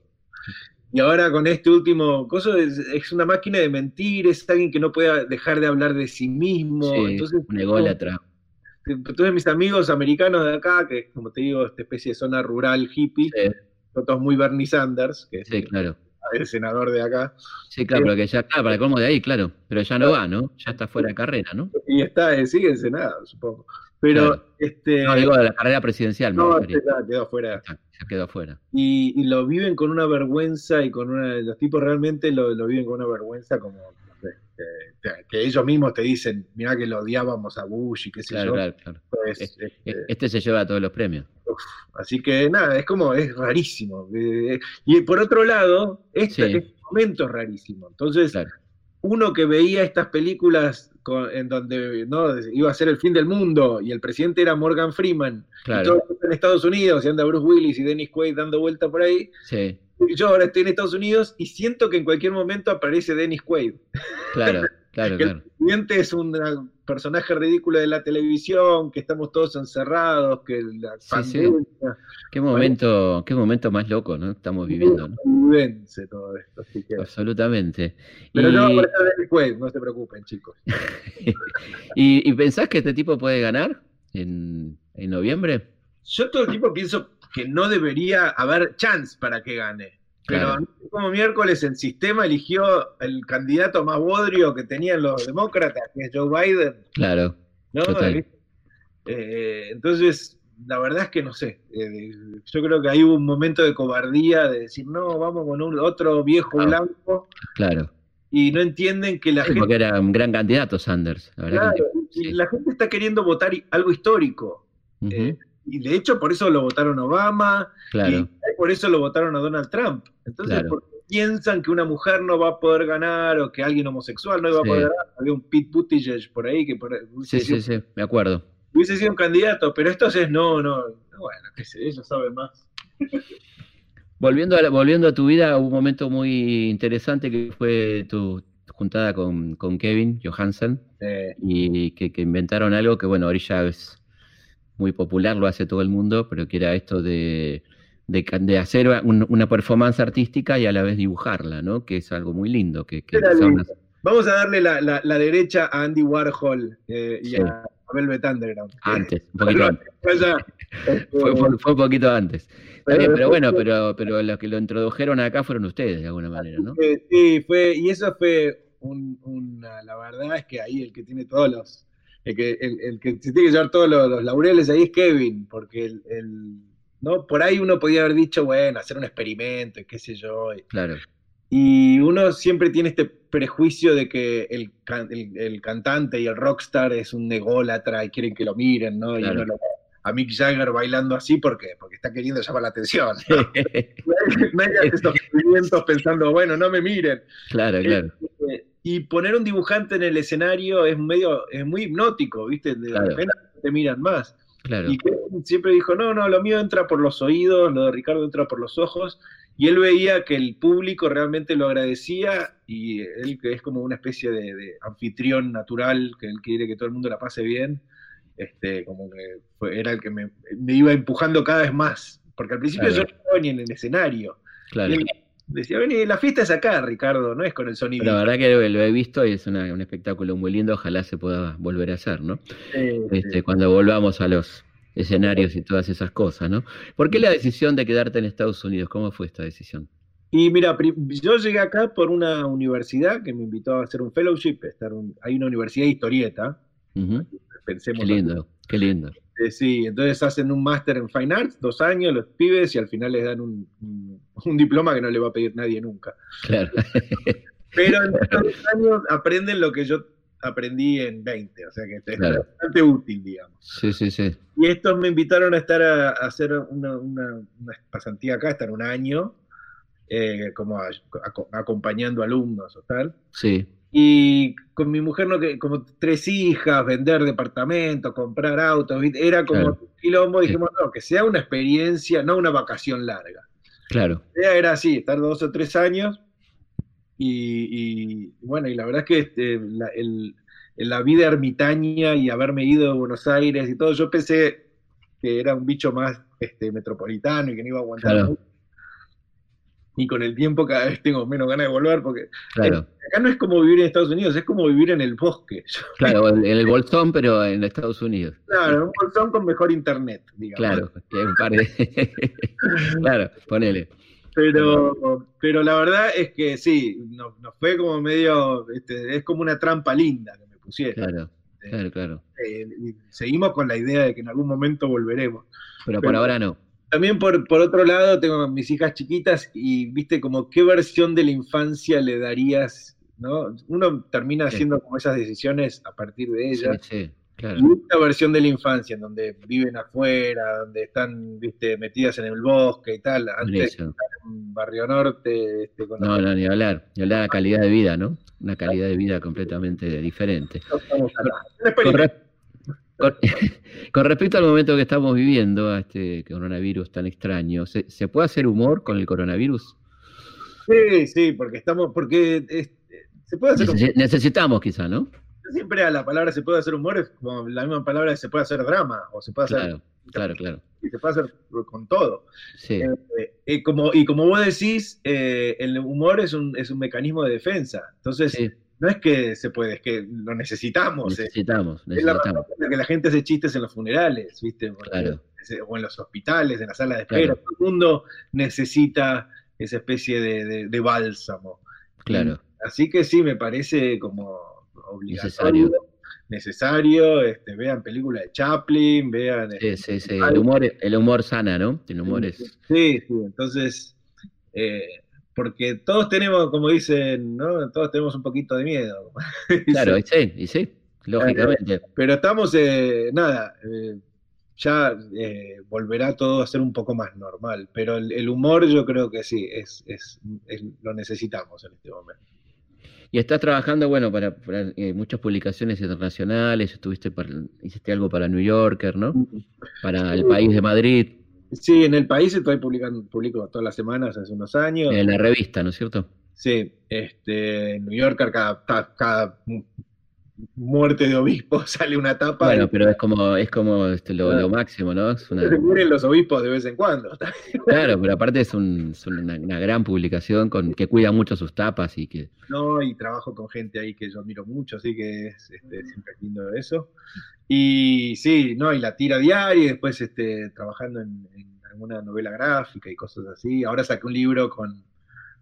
Y ahora con este último coso es, una máquina de mentir, es alguien que no puede dejar de hablar de sí mismo. entonces, un ególatra. Entonces mis amigos americanos de acá, que como te digo, esta especie de zona rural hippie, son todos muy Bernie Sanders, que sí, claro el senador de acá. Sí, claro, pero que ya, claro, para cómo de ahí, claro, pero ya no va, ¿no? Ya está fuera de carrera, ¿no? Y está, eh, sigue en Senado, supongo. Pero, este. No, digo de la carrera presidencial, no. No, este ya quedó fuera. Ya quedó fuera. Y, lo viven con una vergüenza y con una. Los tipos realmente lo, lo viven con una vergüenza como. que ellos mismos te dicen, mira que lo odiábamos a Bush y qué sé yo. Claro, claro. Pues, este, este, se lleva todos los premios. así que nada, es como, es rarísimo. Eh, y por otro lado, este, momento es rarísimo. Entonces, uno que veía estas películas en donde ¿no? iba a ser el fin del mundo y el presidente era Morgan Freeman, y todos en Estados Unidos y anda Bruce Willis y Dennis Quaid dando vuelta por ahí. Yo ahora estoy en Estados Unidos y siento que en cualquier momento aparece Dennis Quaid. Claro. Claro, que el presidente es un personaje ridículo de la televisión, que estamos todos encerrados, que la pandemia... Qué momento, qué momento más loco, ¿no? Estamos viviendo, ¿no? todo esto, Absolutamente. Pero no va a después, no se preocupen, chicos. ¿Y, pensás que este tipo puede ganar en, en noviembre? Yo todo el tiempo pienso que no debería haber chance para que gane. Pero como miércoles el sistema eligió el candidato más bodrio que tenían los demócratas, que es Joe Biden. Claro. Eh, entonces, la verdad es que no sé. Eh, yo creo que ahí hubo un momento de cobardía de decir, no, vamos con un, otro viejo blanco. Claro. y no entienden que la Sí, gente... porque era un gran candidato Sanders. La verdad Claro, que- y sí. la gente está queriendo votar algo histórico. Eh, y de hecho por eso lo votaron Obama, claro, y por eso lo votaron a Donald Trump. Entonces, Claro. porque piensan que una mujer no va a poder ganar o que alguien homosexual no iba Sí. a poder ganar. Había un Pete Buttigieg por ahí que por, sí, sido, sí, sí, me acuerdo. hubiese sido un candidato, pero estos es no, no. Bueno, qué sé, ellos saben más. Volviendo a, la- volviendo a tu vida, hubo un momento muy interesante que fue tu juntada con, con Kevin Johansen Eh, y que, que inventaron algo que, bueno, ahora ya es muy popular, lo hace todo el mundo, pero que era esto de, de, hacer un- una performance artística y a la vez dibujarla, ¿no? Que es algo muy lindo. Que, vamos a darle la, la- la derecha a Andy Warhol eh, y Sí. a Velvet Underground. antes, un poquito antes. Fue, fue- fue un poquito antes. Pero pero bueno, pero, pero los que lo introdujeron acá fueron ustedes, de alguna manera, ¿no? Eh, sí, fue, y eso fue un- una, la verdad es que ahí el que tiene todos los, el que, el, el que se tiene que llevar todos los, los laureles ahí es Kevin, porque el, el- ¿no? por ahí uno podía haber dicho, bueno, hacer un experimento, y qué sé yo, y, Claro, y uno siempre tiene este prejuicio de que el, el, el cantante y el rockstar es un ególatra y quieren que lo miren, ¿no? Y Claro. uno lo a Mick Jagger bailando así porque, porque está queriendo llamar la atención. Nadie hace estos movimientos pensando, bueno, no me miren. claro, claro. Eh, Y poner un dibujante en el escenario es medio, es muy hipnótico, ¿viste? De Claro. repente te miran más. Claro, Y Kevin siempre dijo, no, no, lo mío entra por los oídos, lo de Ricardo entra por los ojos. Y él veía que el público realmente lo agradecía y él que es como una especie de, de anfitrión natural, que él quiere que todo el mundo la pase bien, este, como que fue- era el que me, me iba empujando cada vez más. Porque al principio Claro. yo no estaba ni en el escenario. claro. Y él decía, vení, la fiesta es acá, Ricardo, no es con el sonido. La verdad que lo he visto y es una- un espectáculo muy lindo, ojalá se pueda volver a hacer, ¿no? Este, cuando volvamos a los escenarios y todas esas cosas, ¿no? ¿Por qué la decisión de quedarte en Estados Unidos? ¿Cómo fue esta decisión? Y mira, yo llegué acá por una universidad que me invitó a hacer un fellowship. Estar un- hay una universidad de historieta, Ujú, pensemos. Qué lindo, qué lindo. Eh, sí, entonces hacen un máster en Fine Arts, dos años, los pibes, y al final les dan un, un- diploma que no le va a pedir nadie nunca. Claro, Pero en dos años aprenden lo que yo aprendí en 20, o sea que es Claro. bastante útil, digamos. sí, sí, sí. Y estos me invitaron a estar a, a hacer una, una- una pasantía acá, estar un año, eh, como a- a- acompañando alumnos o tal. Sí, Y con mi mujer, no, que, como tres hijas, vender departamentos, comprar autos, era como Claro. un quilombo. Dijimos, no, que sea una experiencia, no una vacación larga. claro. La idea era así, estar dos o tres años. Y, y, bueno, y la verdad es que este, la, el- la vida ermitaña y haberme ido a Buenos Aires y todo, yo pensé que era un bicho más este, metropolitano y que no iba a aguantar. Claro. mucho. Y con el tiempo cada vez tengo menos ganas de volver porque Claro, acá no es como vivir en Estados Unidos, es como vivir en el bosque. Claro, en el bolsón, pero en Estados Unidos. claro, un bolsón con mejor internet, digamos. Claro, un par de. claro, ponele. Pero, pero la verdad es que sí, nos, nos fue como medio, este, es como una trampa linda que me pusieron. Claro, claro, claro. Eh, seguimos con la idea de que en algún momento volveremos. Pero por ahora no. También por, por otro lado tengo mis hijas chiquitas y viste como qué versión de la infancia le darías, ¿no? Uno termina Sí. haciendo como esas decisiones a partir de Sí, ellas. sí, claro. Y esta versión de la infancia, en donde viven afuera, donde están, viste, metidas en el bosque y tal. Antes Buenísimo. en Barrio Norte, este, con No, no, ni hablar. Ni hablar de calidad de vida, ¿no? Una calidad de vida completamente diferente. estamos acá. Un Con, respecto al momento que estamos viviendo, a este coronavirus tan extraño, ¿se, se puede hacer humor con el coronavirus? Sí, sí, porque estamos, porque es- se puede hacer Necesi- necesitamos quizá, ¿no? siempre a la palabra se puede hacer humor, es como la misma palabra que se puede hacer drama, o se puede hacer, Claro, claro, claro. y se puede hacer con todo. Sí, Eh, eh, como, y como vos decís, eh, el humor es un, es un mecanismo de defensa. Entonces, sí, no es que se puede, es que lo necesitamos. eh. necesitamos, Es la necesitamos. la que la gente hace chistes en los funerales, ¿viste? Porque- Claro. O en los hospitales, en las salas de espera. Claro. Todo el mundo necesita esa especie de, de- de bálsamo. Claro, Así que sí, me parece como obligatorio, Necesario. necesario. este, vean películas de Chaplin, vean. sí, sí, sí. El humor, el humor sana, ¿no? El humor es. Sí, sí, entonces. eh, porque todos tenemos, como dicen, ¿no? Todos tenemos un poquito de miedo. Claro, y sí, y sí, lógicamente. Pero estamos, eh, nada, eh, ya eh, volverá todo a ser un poco más normal, pero el, el humor yo creo que sí, es, es, es- lo necesitamos en este momento. Y estás trabajando, bueno, para, para, eh, muchas publicaciones internacionales, estuviste para, hiciste algo para New Yorker, ¿no? Para el país de Madrid, Sí, en el país estoy publicando, publico todas las semanas hace unos años. en la revista, ¿no es cierto? Sí, este, en New Yorker cada, cada mu- muerte de obispo sale una tapa. Bueno, y pero es como, es como este, lo, lo máximo, ¿no? Es una, se mueren los obispos de vez en cuando. claro, pero aparte es, un- es una, una gran publicación con, que cuida mucho sus tapas y que, ¿no? Y trabajo con gente ahí que yo admiro mucho, así que es este, siempre es lindo eso. Y sí, ¿no? Y la tira diaria, y después este, trabajando en, en alguna novela gráfica y cosas así. Ahora saqué un libro con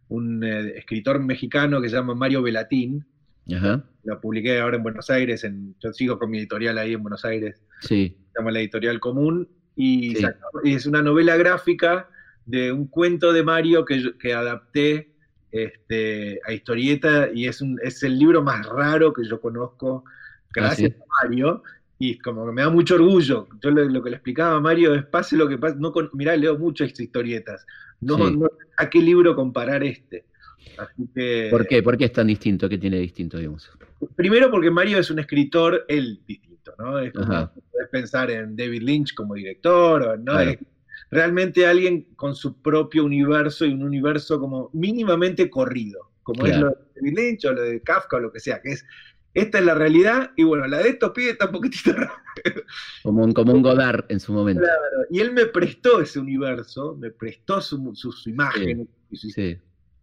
un eh, escritor mexicano que se llama Mario Velatín. Ajá, Lo publiqué ahora en Buenos Aires, en, yo sigo con mi editorial ahí en Buenos Aires, sí, se llama La Editorial Común, y, Sí. es una novela gráfica de un cuento de Mario que, yo- que adapté este, a historieta, y es, un, es el libro más raro que yo conozco, gracias sí? a Mario, y como que me da mucho orgullo. Yo lo, lo que le explicaba a Mario es, pase lo que pase, no con, mirá, leo muchas historietas, no, Sí. no- ¿a qué libro comparar este? Así que, ¿Por qué? ¿Por qué es tan distinto? ¿Qué tiene distinto, digamos? Primero porque Mario es un escritor, él distinto, ¿no? Es como, pensar en David Lynch como director, o, ¿no? Claro. Es realmente alguien con su propio universo y un universo como mínimamente corrido, como es Claro. lo de David Lynch o lo de Kafka o lo que sea, que es, esta es la realidad y bueno, la de estos pibes está un poquitito rara. Como un, como un Godard en su momento. Y él me prestó ese universo, me prestó su, su, su imagen su Sí,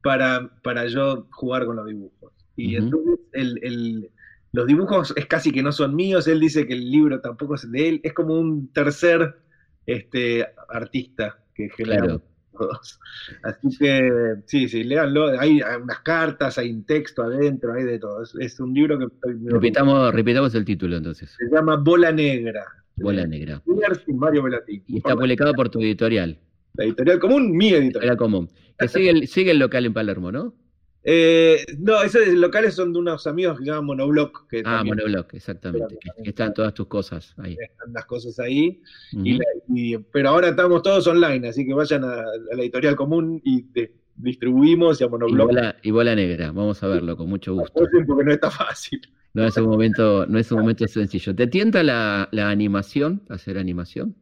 para, para yo jugar con los dibujos. Y entonces el, el- los dibujos es casi que no son míos, él dice que el libro tampoco es de él, es como un tercer este, artista que generamos todos. Así que sí, sí, léanlo, hay, unas cartas, hay un texto adentro, hay de todo. Es, es un libro que repitamos, repitamos el título entonces. se llama Bola Negra. Bola Negra. Mario Velatín. Y está publicado por tu editorial, La editorial común, mi editorial. Editorial Común. Que sigue el, sigue el local en Palermo, ¿no? Eh, no, esos locales son de unos amigos que se llaman Monoblock, que Ah, Monoblock, exactamente. Que, están todas tus cosas ahí. están las cosas ahí. Y y- pero ahora estamos todos online, así que vayan a, a la editorial común y distribuimos y a Y Monoblock. bola, y bola negra, vamos a verlo con mucho gusto. Porque no está fácil. No es un momento, no es un momento sencillo. ¿Te tienta la, la animación, hacer animación?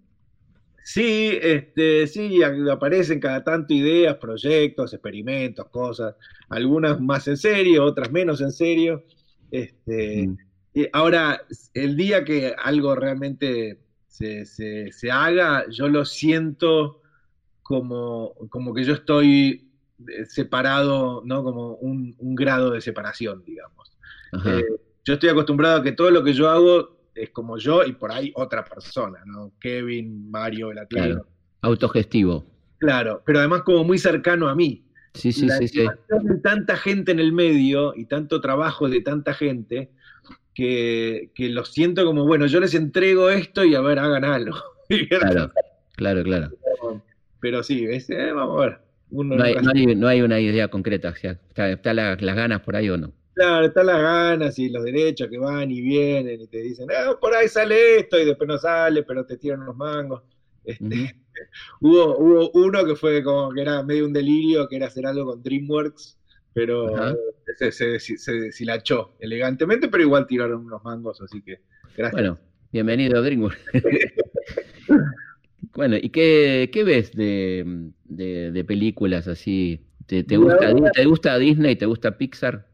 Sí, este, sí, aparecen cada tanto ideas, proyectos, experimentos, cosas, algunas más en serio, otras menos en serio. Este, Mm. y ahora, el día que algo realmente se, se- se haga, yo lo siento como, como que yo estoy eh, separado, ¿no? Como un, un grado de separación, digamos. Eh, yo estoy acostumbrado a que todo lo que yo hago es como yo y por ahí otra persona, ¿no? Kevin, Mario, el atleta. Claro. Autogestivo. Claro, pero además como muy cercano a mí. Sí, sí, la sí, sí. de tanta gente en el medio y tanto trabajo de tanta gente que, que lo siento como, bueno, yo les entrego esto y a ver, hagan algo. Claro, claro, claro. Pero sí, es- eh, vamos a ver. No hay, no hay, no hay una idea concreta. O sea, ¿está, está la- las ganas por ahí o no? Claro, están las ganas y los derechos que van y vienen y te dicen, ah, por ahí sale esto y después no sale, pero te tiran unos mangos. Este, hubo, hubo uno que fue como que era medio un delirio, que era hacer algo con DreamWorks, pero se, se, se- se deshilachó elegantemente, pero igual tiraron unos mangos, así que gracias. Bueno, bienvenido a DreamWorks. bueno, ¿y qué, qué ves de, de- de películas así? ¿Te, gusta, ¿Te gusta Disney? ¿Te gusta Pixar?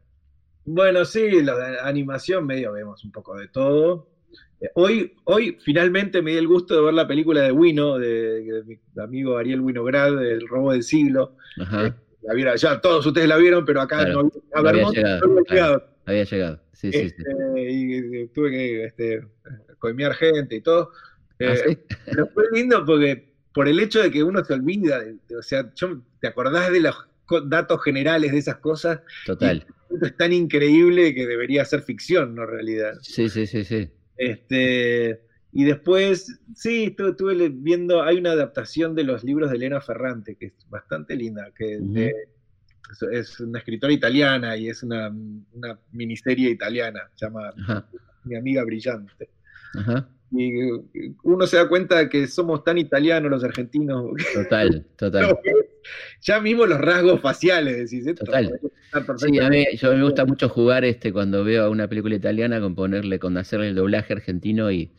Bueno, sí, la de animación medio vemos un poco de todo. Eh, Hoy, hoy finalmente me di el gusto de ver la película de Wino, de, de mi amigo Ariel Winograd, El robo del siglo. Ajá, La vieron, ya todos ustedes la vieron, pero acá Claro, no, había Vermont llegado, no había llegado. había llegado. Sí, sí, sí. Este, y eh, tuve que este, coimear gente y todo. ¿Ah, Eh, sí? Pero fue lindo porque por el hecho de que uno se olvida, o sea, yo- te acordás de los datos generales de esas cosas, Total. Es tan increíble que debería ser ficción, no realidad. Sí, sí, sí, sí. Este, y después, sí, estuve, estuve viendo, hay una adaptación de los libros de Elena Ferrante, que es bastante linda, que de- es, es una escritora italiana y es una, una miniserie italiana, se llama Ajá, Mi amiga brillante. ajá. Y eh, uno se da cuenta de que somos tan italianos los argentinos, Total, total. Ya mismo los rasgos faciales, decís, esto Total. Sí, a mí, yo me gusta mucho jugar este cuando veo una película italiana con ponerle, con hacerle el doblaje argentino y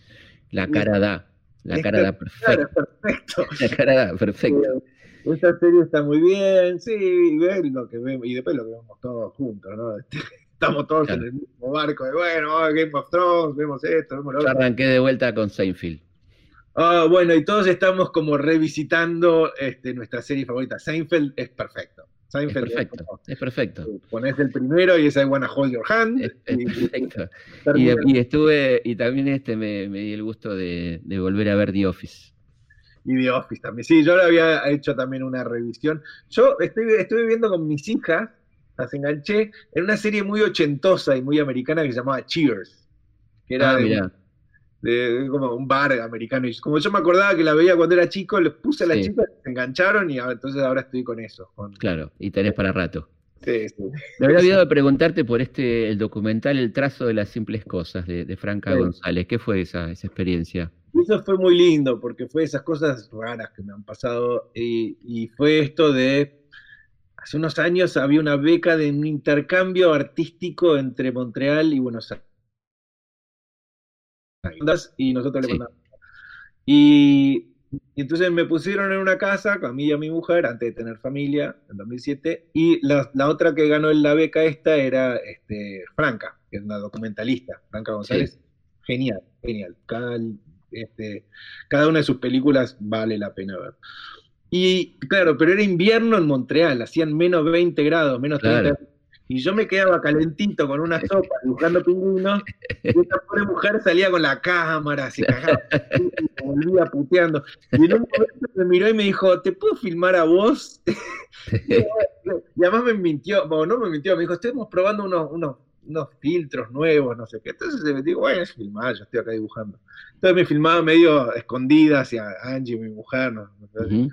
la cara da, la cara da perfecto, perfecto. la cara da perfecto. Esta serie está muy bien, sí, y ves lo que vemos, y después lo que vemos todos juntos, ¿no? Estamos todos Claro. en el mismo barco de, bueno, a Game of Thrones, vemos esto, vemos lo Yo otro. arranqué de vuelta con Seinfeld. Ah, bueno, y todos estamos como revisitando este, nuestra serie favorita. Seinfeld es perfecto. Es Seinfeld perfecto, como, es perfecto. pones el primero y es I wanna hold your hand. Es, es y- perfecto. Y, estuve, y también este me, me di el gusto de, de volver a ver The Office. Y The Office también. Sí, yo le había hecho también una revisión. Yo estoy, estuve viendo con mis hijas, las enganché, en una serie muy ochentosa y muy americana que se llamaba Cheers. Que era Ah, de, de- como un bar americano. Y como yo me acordaba que la veía cuando era chico, les puse a las Sí. chicas, se engancharon y entonces ahora estoy con eso. con- claro, y tenés para rato. sí, sí. Me había olvidado de preguntarte por este, el documental El trazo de las simples cosas de, de Franca Sí. González. ¿Qué fue esa, esa experiencia? Eso fue muy lindo porque fue esas cosas raras que me han pasado y, y fue esto de, hace unos años había una beca de un intercambio artístico entre Montreal y Buenos Aires y nosotros Sí. le mandamos. Y, y entonces me pusieron en una casa con a mí y a mi mujer antes de tener familia en 2007 y la, la otra que ganó la beca esta era este, Franca, que es una documentalista, Franca González. Genial, genial. Cada, este, cada una de sus películas vale la pena ver. Y claro, pero era invierno en Montreal, hacían menos 20 grados, menos 30 Claro. Y yo me quedaba calentito con una sopa dibujando pingüinos, y esta pobre mujer salía con la cámara, se cagaba, y volvía puteando. Y en un momento me miró y me dijo, ¿te puedo filmar a vos? Y además me mintió, bueno, no me mintió, me dijo, estamos probando unos, unos, unos filtros nuevos, no sé qué. Entonces le digo, bueno, es filmar, yo estoy acá dibujando. Entonces me filmaba medio escondida hacia Angie, mi mujer. ¿no? Ujú.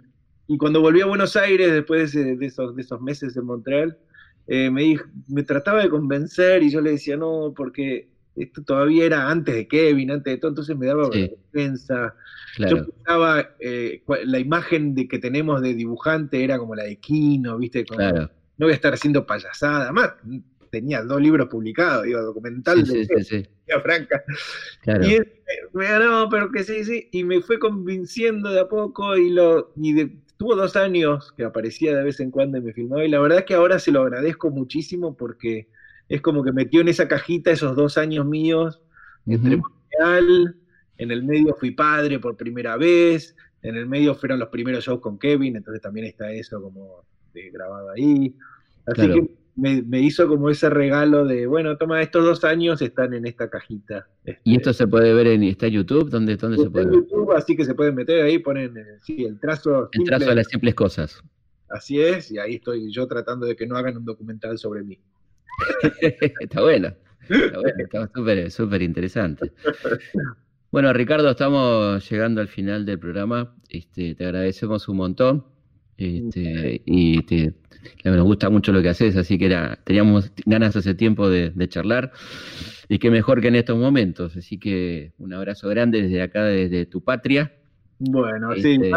Y cuando volví a Buenos Aires, después de, de esos, de esos meses en Montreal, eh, me, dijo, me trataba de convencer y yo le decía, no, porque esto todavía era antes de Kevin, antes de todo, entonces me daba Sí. vergüenza. Yo pensaba, eh, la imagen de que tenemos de dibujante era como la de Kino, ¿viste? Como, claro. No voy a estar haciendo payasada. Además, tenía dos libros publicados, digo, documental Sí, de Franca. claro. Y él me no, pero que sí, sí. Y me fue convenciendo de a poco y lo y de- tuvo dos años que aparecía de vez en cuando y me filmaba. Y la verdad es que ahora se lo agradezco muchísimo porque es como que metió en esa cajita esos dos años míos entre en el medio fui padre por primera vez, en el medio fueron los primeros shows con Kevin, entonces también está eso como de grabado ahí. Así Claro. que me, me hizo como ese regalo de, bueno, toma, estos dos años están en esta cajita. Este, ¿Y esto se puede ver en está en YouTube? ¿Dónde, dónde se está puede en ver? YouTube, así que se pueden meter ahí, ponen eh, sí, el trazo El trazo de las simples cosas. así es, y ahí estoy yo tratando de que no hagan un documental sobre mí. está bueno. Está bueno, está súper súper interesante. Bueno, Ricardo, estamos llegando al final del programa. Este, te agradecemos un montón. Este, y te, nos gusta mucho lo que haces, así que era, teníamos ganas hace tiempo de, de charlar. Y qué mejor que en estos momentos. Así que un abrazo grande desde acá, desde tu patria. Bueno, sí, Este-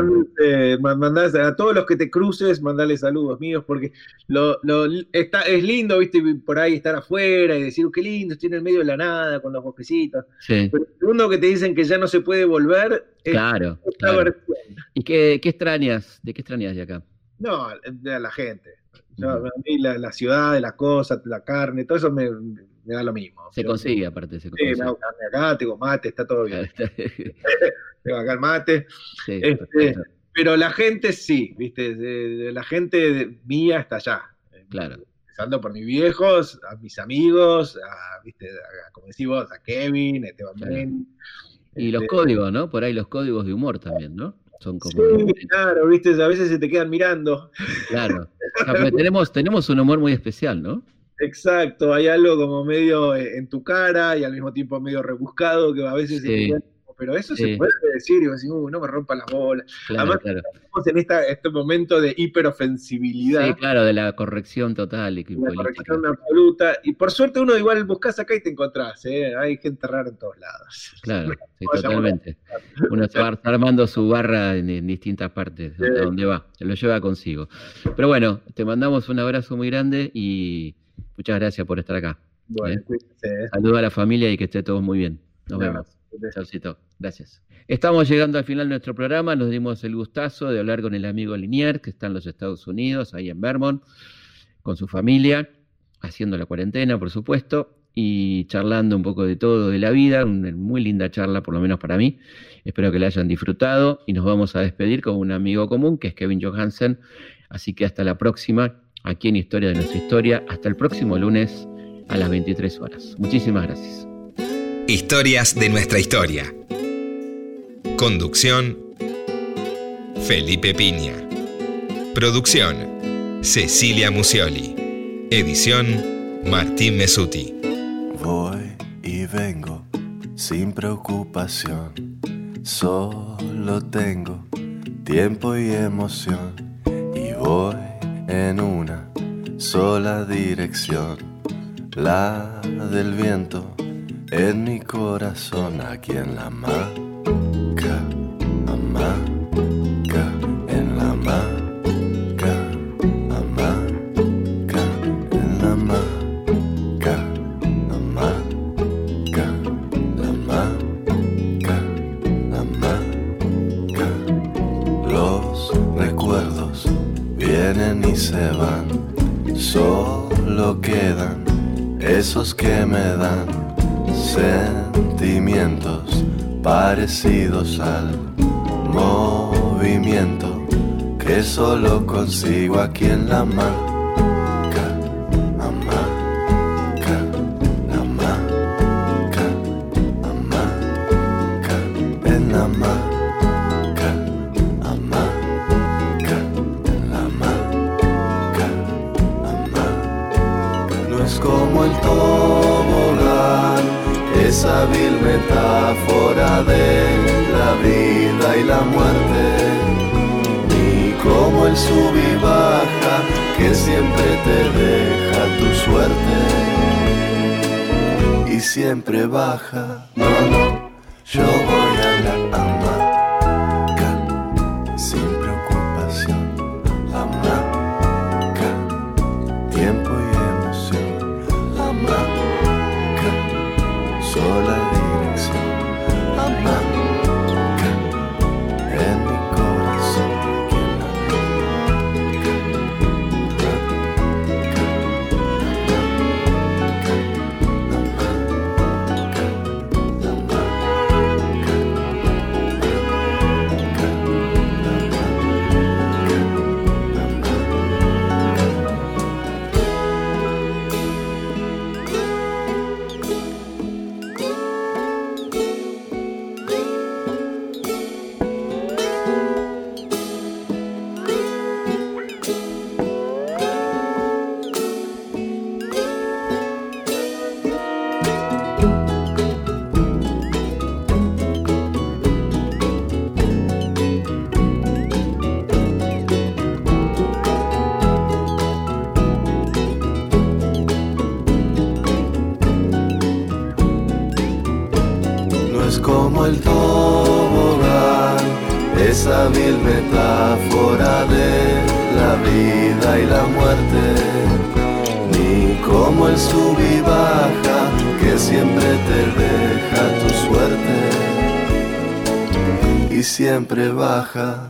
eh, ma- mandás a todos los que te cruces, mandale saludos míos, porque lo, lo- está, es lindo, viste, por ahí estar afuera y decir, "Uh, qué lindo, estoy en el medio de la nada con los bosquecitos. Sí, Pero el segundo que te dicen que ya no se puede volver es claro. claro. ¿Y qué, qué extrañas? ¿De qué extrañas de acá? No, de la gente. Yo, a mí la, la ciudad, las cosas, la carne, todo eso me, me da lo mismo. Se Yo- consigue, aparte, se Sí, consigue. me hago carne acá, tengo mate, está todo bien. Tengo acá el mate. Este. Pero la gente sí, ¿viste? La gente mía está allá. Claro. Empezando por mis viejos, a mis amigos, a, ¿viste? A- como decís vos, a Kevin, a Esteban Claro. Men. Y los Este, códigos, ¿no? Por ahí los códigos de humor también, ¿no? Son como. Sí, claro, ¿viste? A veces se te quedan mirando. Claro. O sea, porque tenemos, tenemos un humor muy especial, ¿no? Exacto, hay algo como medio eh, en tu cara y al mismo tiempo medio rebuscado que a veces se te quedan pero eso se puede decir y vos decís, uh, no me rompa las bolas. Claro, Además, estamos en esta, este momento de hiperofensibilidad. Sí, claro, de la corrección total y La corrección absoluta. Y por suerte uno igual buscas acá y te encontrás, ¿eh? hay gente rara en todos lados. Claro, sí, totalmente. Uno se va armando su barra en, distintas partes, de donde va, se lo lleva consigo. Pero bueno, te mandamos un abrazo muy grande y muchas gracias por estar acá. Bueno, ¿eh? Saludos a la familia y que esté todo muy bien. Nos vemos. Chaucito. Gracias. Estamos llegando al final de nuestro programa. Nos dimos el gustazo de hablar con el amigo Linier, que está en los Estados Unidos, ahí en Vermont, con su familia, haciendo la cuarentena, por supuesto, y charlando un poco de todo de la vida. Una muy linda charla, por lo menos para mí. Espero que la hayan disfrutado y nos vamos a despedir con un amigo común, que es Kevin Johansen. Así que hasta la próxima, aquí en Historia de nuestra historia. Hasta el próximo lunes a las 23 horas. Muchísimas gracias. Historias de nuestra historia. Conducción. Felipe Piña. Producción. Cecilia Musioli. Edición. Martín Mesuti. Voy y vengo sin preocupación. Solo tengo tiempo y emoción. Y voy en una sola dirección la del viento en mi corazón, aquí en la maca, hamaca, en la maca, hamaca, en la maca, hamaca, la maca, hamaca. Los recuerdos vienen y se van, solo quedan esos que me dan sentimientos parecidos al movimiento que solo consigo aquí en la mano. Siempre baja.